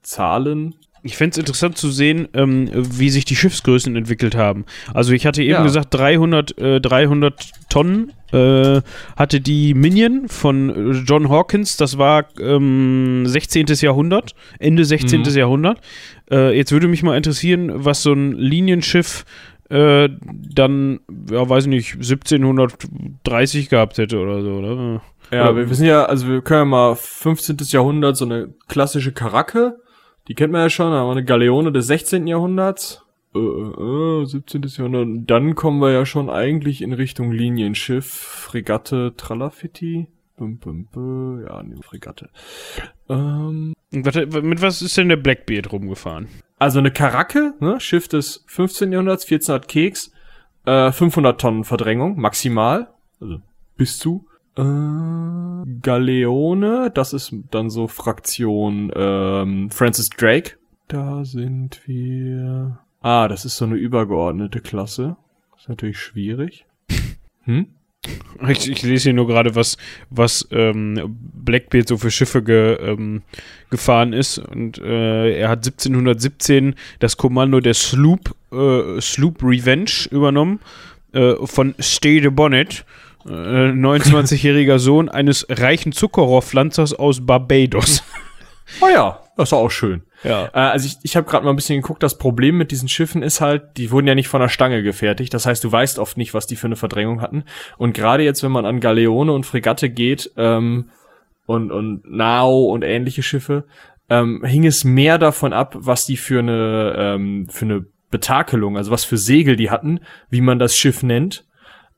Zahlen. Ich fände es interessant zu sehen, ähm, wie sich die Schiffsgrößen entwickelt haben. Also ich hatte eben ja. gesagt, 300, äh, 300 Tonnen äh, hatte die Minion von äh, John Hawkins, das war ähm, 16. Jahrhundert, Ende 16. Mhm. Jahrhundert. Äh, jetzt würde mich mal interessieren, was so ein Linienschiff äh, dann, ja, weiß nicht, 1730 gehabt hätte oder so, oder? Ja, wir wissen ja, also wir können ja mal 15. Jahrhundert, so eine klassische Karacke die kennt man ja schon, aber eine Galeone des 16. Jahrhunderts. Äh, äh, 17. Jahrhundert. Und dann kommen wir ja schon eigentlich in Richtung Linienschiff, Fregatte, Tralafitti. Bum, bum, bum. Ja, ne, Fregatte. Ähm, mit was ist denn der Blackbeard rumgefahren? Also eine Karacke, ne, Schiff des 15. Jahrhunderts, 1400 Keks, äh, 500 Tonnen Verdrängung, maximal. Also bis zu. Äh, Galeone, das ist dann so Fraktion ähm, Francis Drake. Da sind wir. Ah, das ist so eine übergeordnete Klasse. ist natürlich schwierig. Hm? Ich, ich lese hier nur gerade, was, was ähm, Blackbeard so für Schiffe ge, ähm, gefahren ist. Und äh, er hat 1717 das Kommando der Sloop, äh, Sloop Revenge übernommen äh, von Stay the Bonnet äh, 29-jähriger Sohn eines reichen Zuckerrohrpflanzers aus Barbados. Oh ja, das ist auch schön. Ja. Äh, also ich, ich habe gerade mal ein bisschen geguckt, das Problem mit diesen Schiffen ist halt, die wurden ja nicht von der Stange gefertigt. Das heißt, du weißt oft nicht, was die für eine Verdrängung hatten. Und gerade jetzt, wenn man an Galeone und Fregatte geht ähm, und, und Nao und ähnliche Schiffe, ähm, hing es mehr davon ab, was die für eine, ähm, für eine Betakelung, also was für Segel die hatten, wie man das Schiff nennt,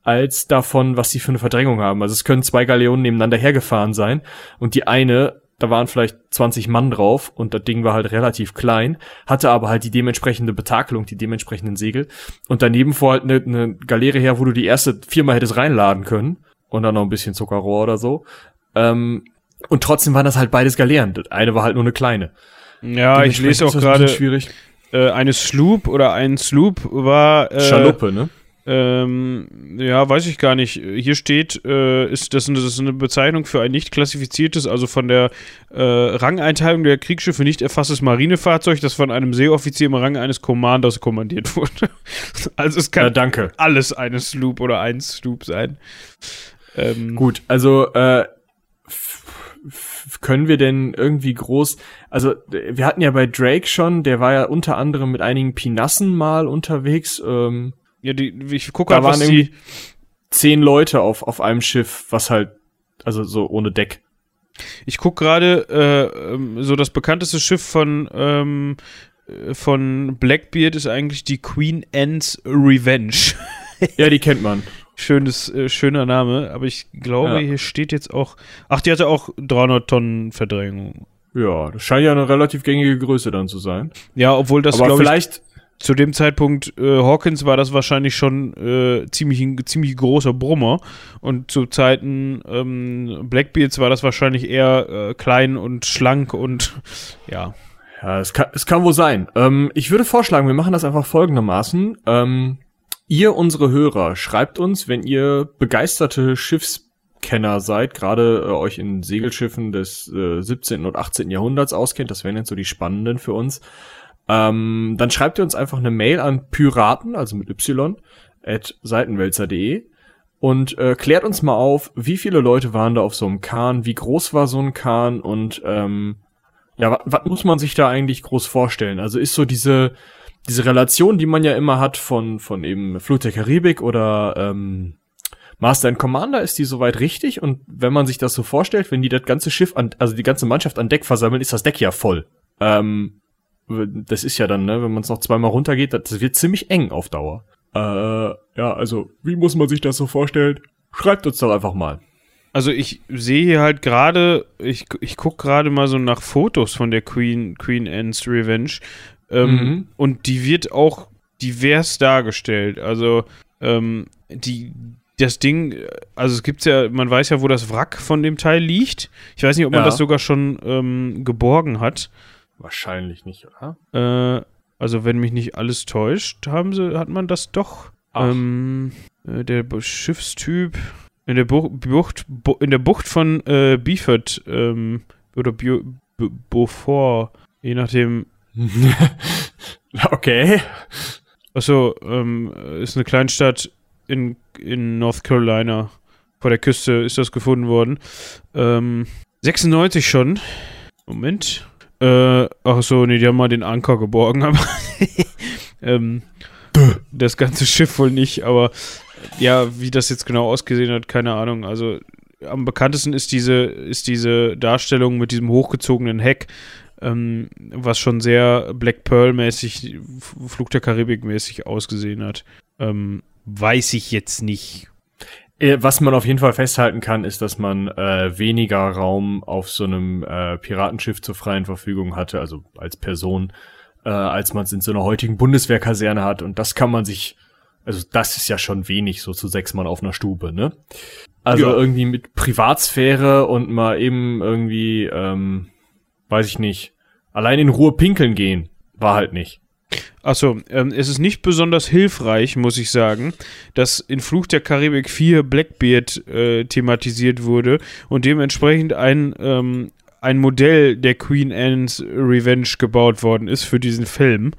als davon, was die für eine Verdrängung haben. Also es können zwei Galeonen nebeneinander hergefahren sein und die eine da waren vielleicht 20 Mann drauf und das Ding war halt relativ klein, hatte aber halt die dementsprechende Betakelung, die dementsprechenden Segel und daneben vor halt eine, eine Galeere her, wo du die erste viermal hättest reinladen können und dann noch ein bisschen Zuckerrohr oder so. Ähm, und trotzdem waren das halt beides Galeeren. Das eine war halt nur eine kleine. Ja, ich lese auch gerade, äh, eine Sloop oder ein Sloop war äh, Schaluppe, ne? Ähm, ja, weiß ich gar nicht. Hier steht, äh, ist das, eine, das ist eine Bezeichnung für ein nicht klassifiziertes, also von der äh, Rangeinteilung der Kriegsschiffe nicht erfasstes Marinefahrzeug, das von einem Seeoffizier im Rang eines Commanders kommandiert wurde. also es kann ja, danke. alles eine Sloop oder ein Sloop sein. Ähm, Gut, also äh, können wir denn irgendwie groß, also wir hatten ja bei Drake schon, der war ja unter anderem mit einigen Pinassen mal unterwegs, ähm, ja, die, ich gucke halt, waren die zehn Leute auf, auf einem Schiff, was halt, also so ohne Deck. Ich gucke gerade, äh, ähm, so das bekannteste Schiff von, ähm, äh, von Blackbeard ist eigentlich die Queen Anne's Revenge. ja, die kennt man. Schönes, äh, schöner Name, aber ich glaube, ja. hier steht jetzt auch, ach, die hatte auch 300 Tonnen Verdrängung. Ja, das scheint ja eine relativ gängige Größe dann zu sein. Ja, obwohl das, glaube ich, vielleicht zu dem Zeitpunkt äh, Hawkins war das wahrscheinlich schon äh, ziemlich ein ziemlich großer Brummer und zu Zeiten ähm, Blackbeards war das wahrscheinlich eher äh, klein und schlank und ja. Ja, es kann, es kann wohl sein. Ähm, ich würde vorschlagen, wir machen das einfach folgendermaßen. Ähm, ihr, unsere Hörer, schreibt uns, wenn ihr begeisterte Schiffskenner seid, gerade äh, euch in Segelschiffen des äh, 17. und 18. Jahrhunderts auskennt, das wären jetzt so die spannenden für uns. Ähm, dann schreibt ihr uns einfach eine Mail an Piraten, also mit Y, at seitenwälzer.de und äh, klärt uns mal auf, wie viele Leute waren da auf so einem Kahn, wie groß war so ein Kahn und ähm, ja, was muss man sich da eigentlich groß vorstellen? Also ist so diese diese Relation, die man ja immer hat von von eben Flut der Karibik oder ähm, Master and Commander, ist die soweit richtig? Und wenn man sich das so vorstellt, wenn die das ganze Schiff an, also die ganze Mannschaft an Deck versammeln, ist das Deck ja voll. Ähm, das ist ja dann, ne, wenn man es noch zweimal runtergeht, das wird ziemlich eng auf Dauer. Äh, ja, also, wie muss man sich das so vorstellen? Schreibt uns doch einfach mal. Also ich sehe hier halt gerade, ich, ich gucke gerade mal so nach Fotos von der Queen, Queen Anne's Revenge. Ähm, mhm. Und die wird auch divers dargestellt. Also ähm, die, das Ding, also es gibt ja, man weiß ja, wo das Wrack von dem Teil liegt. Ich weiß nicht, ob man ja. das sogar schon ähm, geborgen hat. Wahrscheinlich nicht, oder? Äh, also wenn mich nicht alles täuscht, haben sie, hat man das doch. Ähm, äh, der Schiffstyp in der Bucht, in der Bucht von äh, Beaufort ähm, oder Beaufort, je nachdem. okay. Achso, ähm, ist eine Kleinstadt in, in North Carolina. Vor der Küste ist das gefunden worden. Ähm, 96 schon. Moment. Äh, ach so, nee, die haben mal den Anker geborgen, aber ähm, das ganze Schiff wohl nicht, aber ja, wie das jetzt genau ausgesehen hat, keine Ahnung. Also am bekanntesten ist diese, ist diese Darstellung mit diesem hochgezogenen Heck, ähm, was schon sehr Black Pearl-mäßig, Flug der Karibik-mäßig ausgesehen hat. Ähm, weiß ich jetzt nicht. Äh, was man auf jeden Fall festhalten kann, ist, dass man äh, weniger Raum auf so einem äh, Piratenschiff zur freien Verfügung hatte, also als Person, äh, als man es in so einer heutigen Bundeswehrkaserne hat. Und das kann man sich, also das ist ja schon wenig, so zu sechs Mann auf einer Stube, ne? Also ja. irgendwie mit Privatsphäre und mal eben irgendwie, ähm, weiß ich nicht, allein in Ruhe pinkeln gehen, war halt nicht. Achso, ähm, es ist nicht besonders hilfreich, muss ich sagen, dass in Fluch der Karibik 4 Blackbeard äh, thematisiert wurde und dementsprechend ein, ähm, ein Modell der Queen Anne's Revenge gebaut worden ist für diesen Film.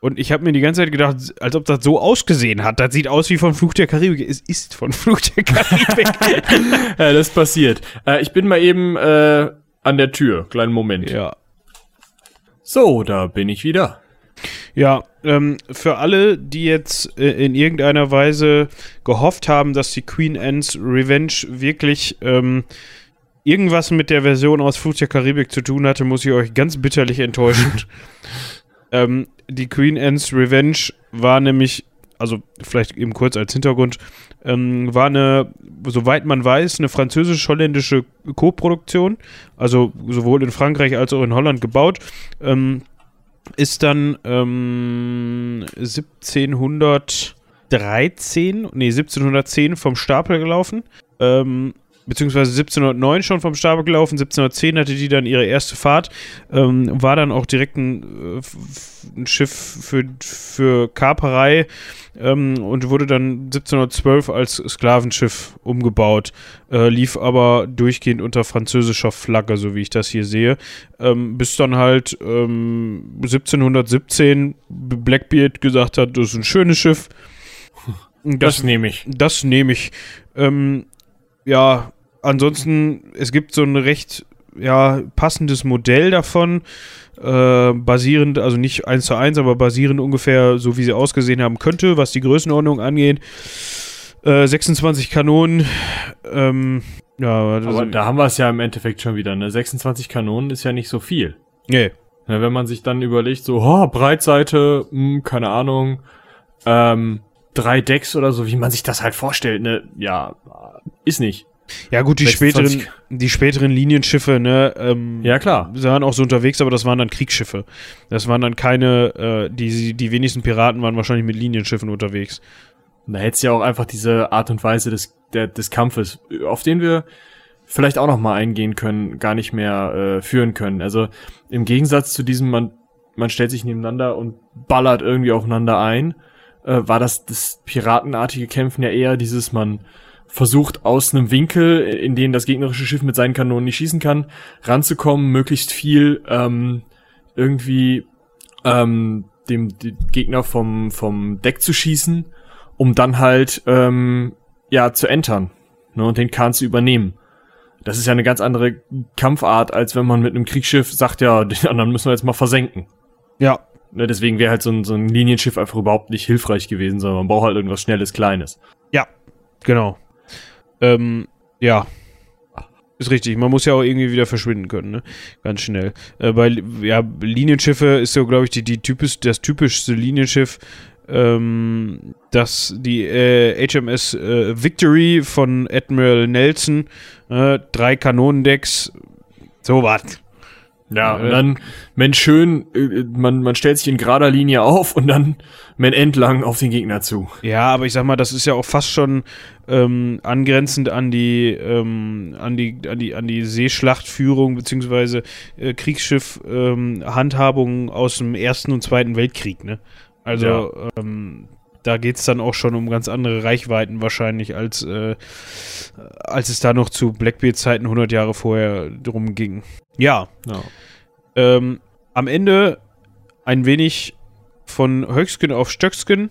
Und ich habe mir die ganze Zeit gedacht, als ob das so ausgesehen hat. Das sieht aus wie von Fluch der Karibik. Es ist von Fluch der Karibik. ja, das passiert. Äh, ich bin mal eben äh, an der Tür. Kleinen Moment. Ja. So, da bin ich wieder. Ja, ähm, für alle, die jetzt äh, in irgendeiner Weise gehofft haben, dass die Queen Anne's Revenge wirklich ähm, irgendwas mit der Version aus Fluch der Karibik zu tun hatte, muss ich euch ganz bitterlich enttäuschen. ähm, die Queen Anne's Revenge war nämlich, also vielleicht eben kurz als Hintergrund, ähm, war eine, soweit man weiß, eine französisch-holländische Co-Produktion, also sowohl in Frankreich als auch in Holland gebaut. Ähm, ist dann ähm, 1713, nee, 1710 vom Stapel gelaufen. Ähm, beziehungsweise 1709 schon vom Stapel gelaufen, 1710 hatte die dann ihre erste Fahrt, ähm, war dann auch direkt ein, äh, ein Schiff für, für Kaperei ähm, und wurde dann 1712 als Sklavenschiff umgebaut, äh, lief aber durchgehend unter französischer Flagge, so wie ich das hier sehe, ähm, bis dann halt 1717 ähm, Blackbeard gesagt hat, das ist ein schönes Schiff. Das, das nehme ich. Das nehme ich. Ähm, ja, ansonsten, es gibt so ein recht ja, passendes Modell davon, äh, basierend, also nicht eins zu eins, aber basierend ungefähr so, wie sie ausgesehen haben könnte, was die Größenordnung angeht. Äh, 26 Kanonen, ähm, ja. Aber da haben wir es ja im Endeffekt schon wieder, ne? 26 Kanonen ist ja nicht so viel. Nee. Ja, wenn man sich dann überlegt, so, oh, Breitseite, mh, hm, keine Ahnung, ähm, drei Decks oder so, wie man sich das halt vorstellt, ne? Ja, ist nicht. Ja, gut, die späteren, die späteren Linienschiffe, ne, ähm, ja, klar. waren auch so unterwegs, aber das waren dann Kriegsschiffe. Das waren dann keine, äh, die, die wenigsten Piraten waren wahrscheinlich mit Linienschiffen unterwegs. Da hättest ja auch einfach diese Art und Weise des, der, des Kampfes, auf den wir vielleicht auch noch mal eingehen können, gar nicht mehr äh, führen können. Also im Gegensatz zu diesem, man, man stellt sich nebeneinander und ballert irgendwie aufeinander ein, äh, war das das piratenartige Kämpfen ja eher dieses, man versucht aus einem Winkel, in den das gegnerische Schiff mit seinen Kanonen nicht schießen kann, ranzukommen, möglichst viel ähm, irgendwie ähm, dem, dem Gegner vom, vom Deck zu schießen, um dann halt ähm, ja zu entern ne, und den Kahn zu übernehmen. Das ist ja eine ganz andere Kampfart, als wenn man mit einem Kriegsschiff sagt, ja, den anderen müssen wir jetzt mal versenken. Ja. Ne, deswegen wäre halt so ein, so ein Linienschiff einfach überhaupt nicht hilfreich gewesen, sondern man braucht halt irgendwas Schnelles, Kleines. Ja, genau. Ähm, ja. Ist richtig. Man muss ja auch irgendwie wieder verschwinden können, ne? Ganz schnell. Äh, bei ja, Linienschiffe ist so, glaube ich, die, die typisch, das typischste Linienschiff, ähm, das die äh, HMS äh, Victory von Admiral Nelson, äh, drei Kanonendecks, so was. Ja, und dann, Mensch, schön, äh, man, man stellt sich in gerader Linie auf und dann man entlang auf den Gegner zu. Ja, aber ich sag mal, das ist ja auch fast schon ähm, angrenzend an die, ähm, an die, an die, an die Seeschlachtführung beziehungsweise äh, Kriegsschiff-Handhabung ähm, aus dem Ersten und Zweiten Weltkrieg, ne? Also, ja. ähm, da geht's dann auch schon um ganz andere Reichweiten wahrscheinlich, als, äh, als es da noch zu Blackbeard-Zeiten 100 Jahre vorher drum ging. Ja. ja. Ähm, am Ende ein wenig von Höchsken auf Stöcksken,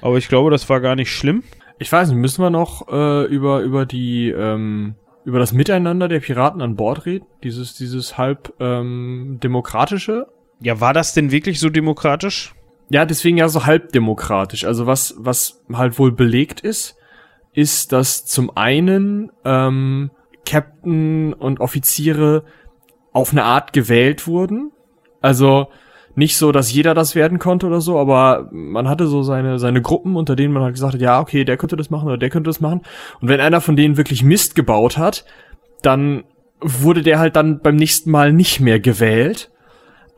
aber ich glaube, das war gar nicht schlimm. Ich weiß nicht, müssen wir noch äh, über, über die, ähm, über das Miteinander der Piraten an Bord reden? Dieses, dieses halb ähm, demokratische? Ja, war das denn wirklich so demokratisch? Ja, deswegen ja so halb demokratisch. Also was, was halt wohl belegt ist, ist, dass zum einen ähm, Captain und Offiziere auf eine Art gewählt wurden. Also nicht so, dass jeder das werden konnte oder so, aber man hatte so seine, seine Gruppen, unter denen man halt gesagt hat, ja, okay, der könnte das machen oder der könnte das machen. Und wenn einer von denen wirklich Mist gebaut hat, dann wurde der halt dann beim nächsten Mal nicht mehr gewählt.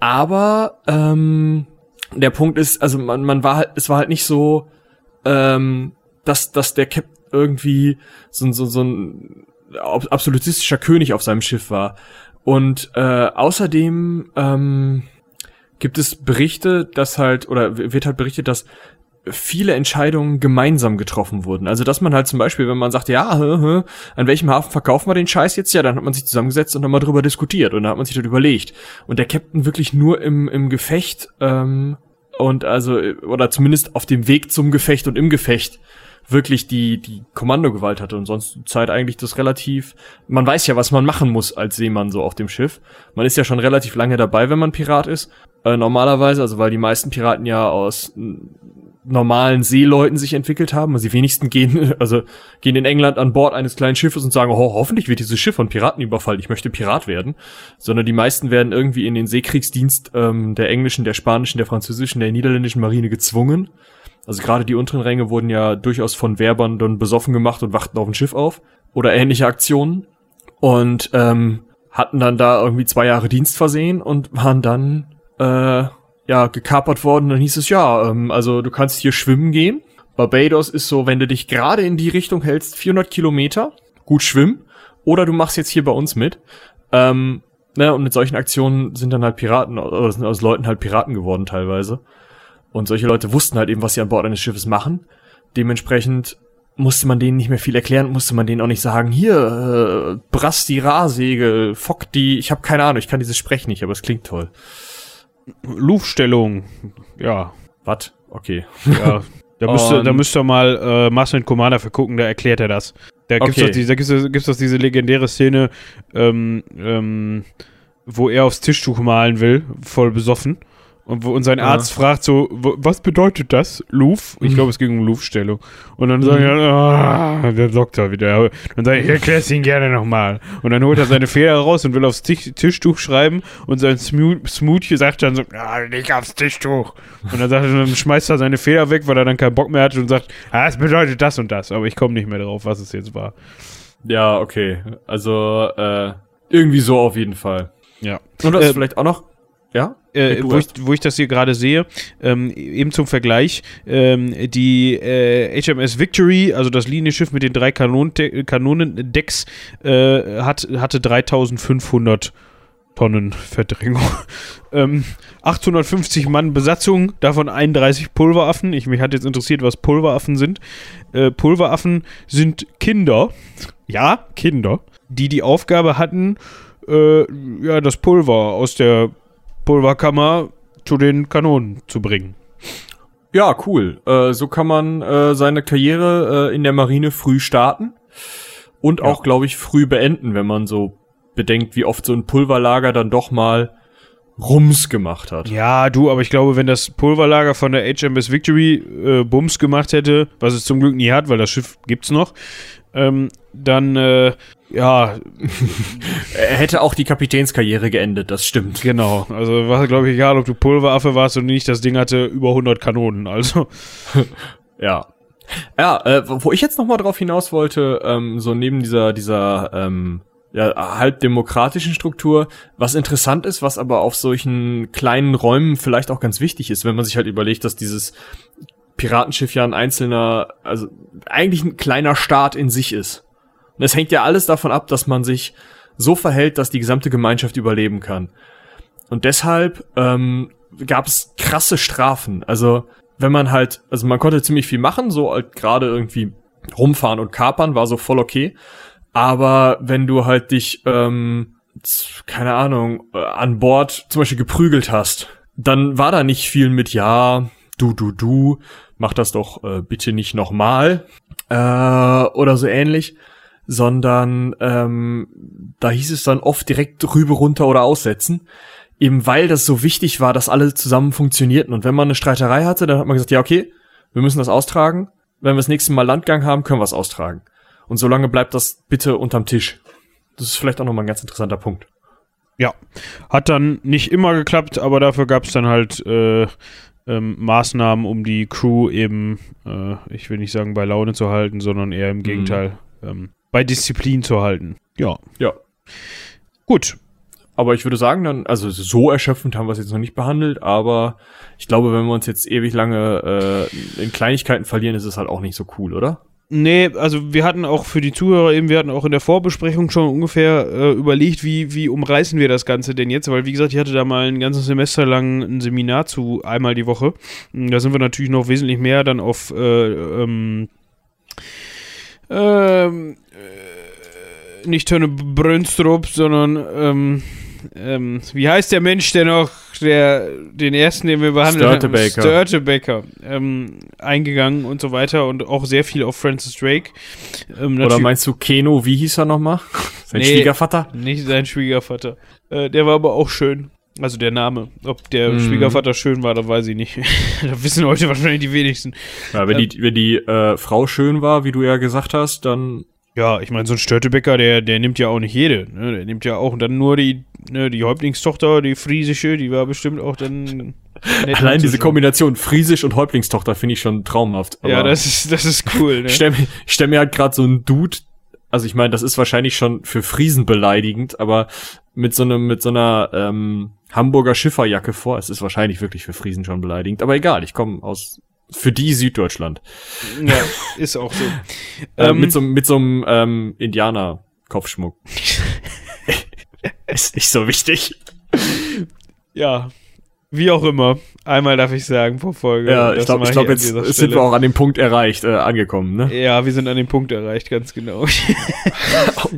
Aber ähm, der Punkt ist, also man, man war halt, es war halt nicht so, ähm, dass, dass der Cap irgendwie so, so, so ein absolutistischer König auf seinem Schiff war. Und äh, außerdem ähm, gibt es Berichte, dass halt, oder wird halt berichtet, dass viele Entscheidungen gemeinsam getroffen wurden. Also dass man halt zum Beispiel, wenn man sagt, ja, hä, hä, an welchem Hafen verkaufen wir den Scheiß jetzt? Ja, dann hat man sich zusammengesetzt und dann mal drüber diskutiert und dann hat man sich dort überlegt. Und der Captain wirklich nur im, im Gefecht ähm, und also, oder zumindest auf dem Weg zum Gefecht und im Gefecht wirklich die, die Kommandogewalt hatte und sonst Zeit eigentlich das relativ, man weiß ja, was man machen muss als Seemann so auf dem Schiff. Man ist ja schon relativ lange dabei, wenn man Pirat ist. Äh, normalerweise, also weil die meisten Piraten ja aus normalen Seeleuten sich entwickelt haben. Also die wenigsten gehen, also gehen in England an Bord eines kleinen Schiffes und sagen, oh, hoffentlich wird dieses Schiff von Piraten überfallen, ich möchte Pirat werden. Sondern die meisten werden irgendwie in den Seekriegsdienst ähm, der englischen, der spanischen, der französischen, der niederländischen Marine gezwungen. Also gerade die unteren Ränge wurden ja durchaus von Werbern dann besoffen gemacht und wachten auf ein Schiff auf. Oder ähnliche Aktionen. Und ähm, hatten dann da irgendwie zwei Jahre Dienst versehen und waren dann äh, ja, gekapert worden. Dann hieß es, ja, ähm, also du kannst hier schwimmen gehen. Barbados ist so, wenn du dich gerade in die Richtung hältst, 400 Kilometer, gut schwimmen. Oder du machst jetzt hier bei uns mit. Ähm, ne, und mit solchen Aktionen sind dann halt Piraten, oder sind aus Leuten halt Piraten geworden teilweise. Und solche Leute wussten halt eben, was sie an Bord eines Schiffes machen. Dementsprechend musste man denen nicht mehr viel erklären, musste man denen auch nicht sagen, hier, äh, brass die Rahsegel, fock die, ich habe keine Ahnung, ich kann dieses Sprech nicht, aber es klingt toll. Luftstellung, ja. Was? Okay. Ja, da müsste, da müsste mal äh, Marcel Commander für gucken, da erklärt er das. Da gibt's okay. doch, die, da gibt's, gibt's doch diese legendäre Szene, ähm, ähm, wo er aufs Tischtuch malen will, voll besoffen. Und, wo, und sein Arzt ja. fragt so, was bedeutet das, Luf? Ich mhm. glaube, es ging um Luftstellung. Und dann mhm. sagen ah, der Doktor wieder. Dann sage ich, erklär es ihn gerne nochmal. Und dann holt er seine Feder raus und will aufs Tisch, Tischtuch schreiben und sein Smoothie sagt dann so, ah, nicht aufs Tischtuch. Und dann, sagt er, dann schmeißt er seine Feder weg, weil er dann keinen Bock mehr hat und sagt, ah, es bedeutet das und das. Aber ich komme nicht mehr drauf, was es jetzt war. Ja, okay. Also, äh, irgendwie so auf jeden Fall. Ja. Und das äh, vielleicht auch noch ja? Äh, wo, ich, wo ich das hier gerade sehe, ähm, eben zum Vergleich, ähm, die äh, HMS Victory, also das Linienschiff mit den drei Kanon Kanonendecks, äh, hat, hatte 3500 Tonnen Verdrängung. ähm, 850 Mann Besatzung, davon 31 Pulveraffen. Ich, mich hat jetzt interessiert, was Pulveraffen sind. Äh, Pulveraffen sind Kinder, ja, Kinder, die die Aufgabe hatten, äh, ja, das Pulver aus der Pulverkammer zu den Kanonen zu bringen. Ja, cool. Äh, so kann man äh, seine Karriere äh, in der Marine früh starten und ja. auch, glaube ich, früh beenden, wenn man so bedenkt, wie oft so ein Pulverlager dann doch mal Rums gemacht hat. Ja, du, aber ich glaube, wenn das Pulverlager von der HMS Victory äh, Bums gemacht hätte, was es zum Glück nie hat, weil das Schiff gibt's noch, ähm, dann äh, ja. er hätte auch die Kapitänskarriere geendet, das stimmt. Genau. Also war, glaube ich, egal, ob du Pulveraffe warst und nicht, das Ding hatte über 100 Kanonen, also. ja. Ja, äh, wo ich jetzt noch mal drauf hinaus wollte, ähm, so neben dieser, dieser, ähm, ja, halb demokratischen Struktur, was interessant ist, was aber auf solchen kleinen Räumen vielleicht auch ganz wichtig ist, wenn man sich halt überlegt, dass dieses Piratenschiff ja ein einzelner, also eigentlich ein kleiner Staat in sich ist. Es hängt ja alles davon ab, dass man sich so verhält, dass die gesamte Gemeinschaft überleben kann. Und deshalb ähm, gab es krasse Strafen. Also wenn man halt, also man konnte ziemlich viel machen, so halt gerade irgendwie rumfahren und kapern war so voll okay. Aber wenn du halt dich, ähm, keine Ahnung, äh, an Bord zum Beispiel geprügelt hast, dann war da nicht viel mit ja, du, du, du, mach das doch äh, bitte nicht nochmal äh, oder so ähnlich, sondern ähm, da hieß es dann oft direkt rüber, runter oder aussetzen, eben weil das so wichtig war, dass alle zusammen funktionierten. Und wenn man eine Streiterei hatte, dann hat man gesagt, ja okay, wir müssen das austragen. Wenn wir das nächste Mal Landgang haben, können wir es austragen. Und solange bleibt das bitte unterm Tisch. Das ist vielleicht auch nochmal ein ganz interessanter Punkt. Ja, hat dann nicht immer geklappt, aber dafür gab es dann halt äh, ähm, Maßnahmen, um die Crew eben, äh, ich will nicht sagen bei Laune zu halten, sondern eher im mhm. Gegenteil, mhm. ähm, bei Disziplin zu halten. Ja. Ja. Gut. Aber ich würde sagen, dann, also so erschöpfend haben wir es jetzt noch nicht behandelt, aber ich glaube, wenn wir uns jetzt ewig lange äh, in Kleinigkeiten verlieren, ist es halt auch nicht so cool, oder? Nee, also wir hatten auch für die Zuhörer eben, wir hatten auch in der Vorbesprechung schon ungefähr äh, überlegt, wie, wie umreißen wir das Ganze denn jetzt, weil wie gesagt, ich hatte da mal ein ganzes Semester lang ein Seminar zu einmal die Woche. Da sind wir natürlich noch wesentlich mehr dann auf äh, ähm, ähm, äh, nicht Tönne Brönstrup, sondern ähm, ähm, wie heißt der Mensch, der noch, der, den ersten, den wir behandelt Störtebaker. haben, Störtebaker, ähm, eingegangen und so weiter und auch sehr viel auf Francis Drake. Ähm, Oder meinst du Keno, wie hieß er nochmal? Sein Nee. Schwiegervater? Nicht sein Schwiegervater. Äh, der war aber auch schön. Also der Name. Ob der Mhm. Schwiegervater schön war, da weiß ich nicht. da wissen heute wahrscheinlich die wenigsten. Ja, wenn die, wenn die äh, Frau schön war, wie du ja gesagt hast, dann Ja, ich meine, so ein Störtebecker, der, der nimmt ja auch nicht jede. Ne? Der nimmt ja auch dann nur die, ne, die Häuptlingstochter, die friesische, die war bestimmt auch dann. allein diese. Kombination Friesisch und Häuptlingstochter finde ich schon traumhaft. Ja, das ist, das ist cool, ne? Ich stelle mir, ich stell mir halt gerade so einen Dude, also ich meine, das ist wahrscheinlich schon für Friesen beleidigend, aber mit so einem, mit so einer ähm, Hamburger Schifferjacke vor, es ist wahrscheinlich wirklich für Friesen schon beleidigend, aber egal, ich komme aus für die Süddeutschland. Ja, ist auch so. Äh, Ähm, mit so mit so einem ähm, Indianer-Kopfschmuck. ist nicht so wichtig. ja, wie auch immer. Einmal darf ich sagen pro Folge. Ja, ich glaube, an jetzt sind wir auch an dem Punkt erreicht, äh, angekommen, ne? Ja, wir sind an dem Punkt erreicht, ganz genau.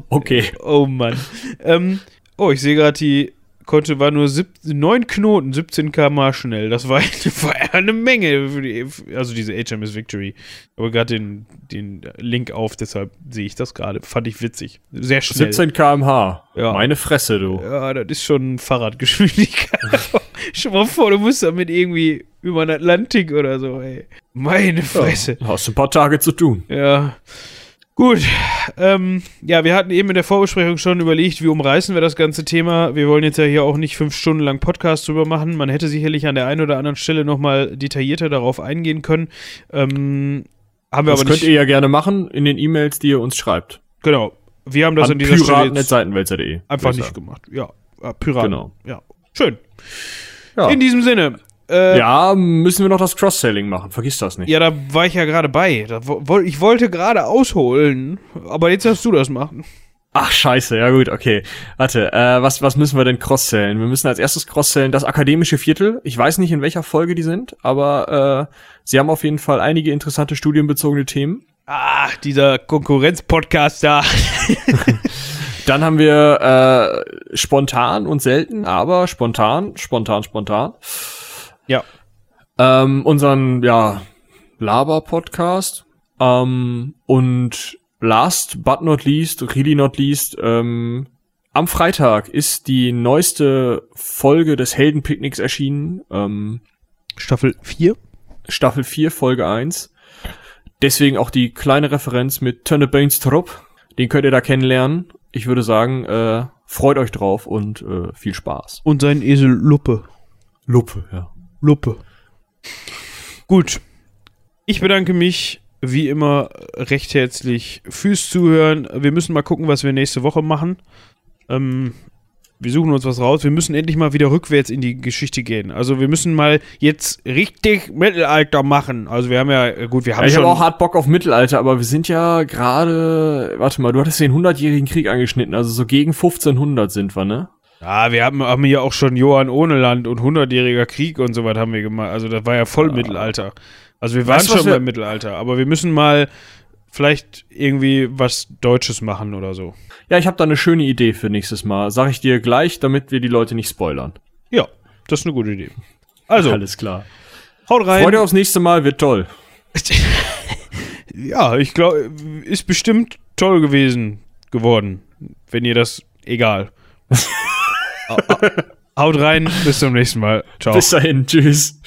Okay. oh Mann. Ähm, oh, ich sehe gerade, die konnte war nur sieb, 9 Knoten, 17 km schnell. Das war, war eine Menge die, also diese HMS Victory. Aber gerade den, den Link auf, deshalb sehe ich das gerade. Fand ich witzig. Sehr schnell. 17 kmh. Ja. Meine Fresse, du. Ja, das ist schon Fahrradgeschwindigkeit. Stell mal vor, du musst damit irgendwie über den Atlantik oder so, ey. Meine Fresse. Ja, hast ein paar Tage zu tun. Ja. Gut. Ähm, ja, wir hatten eben in der Vorbesprechung schon überlegt, wie umreißen wir das ganze Thema. Wir wollen jetzt ja hier auch nicht fünf Stunden lang Podcast drüber machen. Man hätte sicherlich an der einen oder anderen Stelle nochmal detaillierter darauf eingehen können. Ähm, haben wir Das aber könnt nicht. ihr ja gerne machen in den E-Mails, die ihr uns schreibt. Genau. Wir haben das an, An dieser Stelle jetzt piraten.seitenwälzer.de. einfach nicht gemacht. Ja. ja Piraten. Genau. Ja. Schön. Ja. In diesem Sinne. Äh, ja, müssen wir noch das Cross-Selling machen. Vergiss das nicht. Ja, da war ich ja gerade bei. Wo- ich wollte gerade ausholen, aber jetzt darfst du das machen. Ach, scheiße. Ja gut, okay. Warte, äh, was, was müssen wir denn cross-sellen? Wir müssen als erstes cross-sellen das akademische Viertel. Ich weiß nicht, in welcher Folge die sind, aber äh, sie haben auf jeden Fall einige interessante studienbezogene Themen. Ah, dieser Konkurrenz-Podcast da. Dann haben wir äh, spontan und selten, aber spontan, spontan, spontan. Ja. Ähm, unseren, ja, Laber-Podcast. Ähm, und last but not least, really not least, ähm, am Freitag ist die neueste Folge des Heldenpicknicks erschienen. Ähm, Staffel 4. Staffel 4, Folge 1. Deswegen auch die kleine Referenz mit Tönne Trupp. Den könnt ihr da kennenlernen. Ich würde sagen, äh, freut euch drauf und äh, viel Spaß. Und sein Esel Luppe. Luppe, ja. Luppe. Gut. Ich bedanke mich wie immer recht herzlich fürs Zuhören. Wir müssen mal gucken, was wir nächste Woche machen. Ähm, wir suchen uns was raus. Wir müssen endlich mal wieder rückwärts in die Geschichte gehen. Also wir müssen mal jetzt richtig Mittelalter machen. Also wir haben ja, gut, wir haben Ja, ich schon... habe auch hart Bock auf Mittelalter, aber wir sind ja gerade, warte mal, du hattest den 100-jährigen Krieg angeschnitten, also so gegen 1500 sind wir, ne? Ja, wir haben, haben ja auch schon Johann ohne Land und 100-jähriger Krieg und so was haben wir gemacht. Also das war ja voll Mittelalter. Also wir waren Weißt schon wir- beim Mittelalter, aber wir müssen mal vielleicht irgendwie was Deutsches machen oder so. Ja, ich habe da eine schöne Idee für nächstes Mal. Sag ich dir gleich, damit wir die Leute nicht spoilern. Ja, das ist eine gute Idee. Also, Alles klar. haut rein. Freut euch aufs nächste Mal, wird toll. Ja, ich glaube, ist bestimmt toll gewesen geworden. Wenn ihr das, egal. Haut rein, bis zum nächsten Mal. Ciao. Bis dahin, tschüss.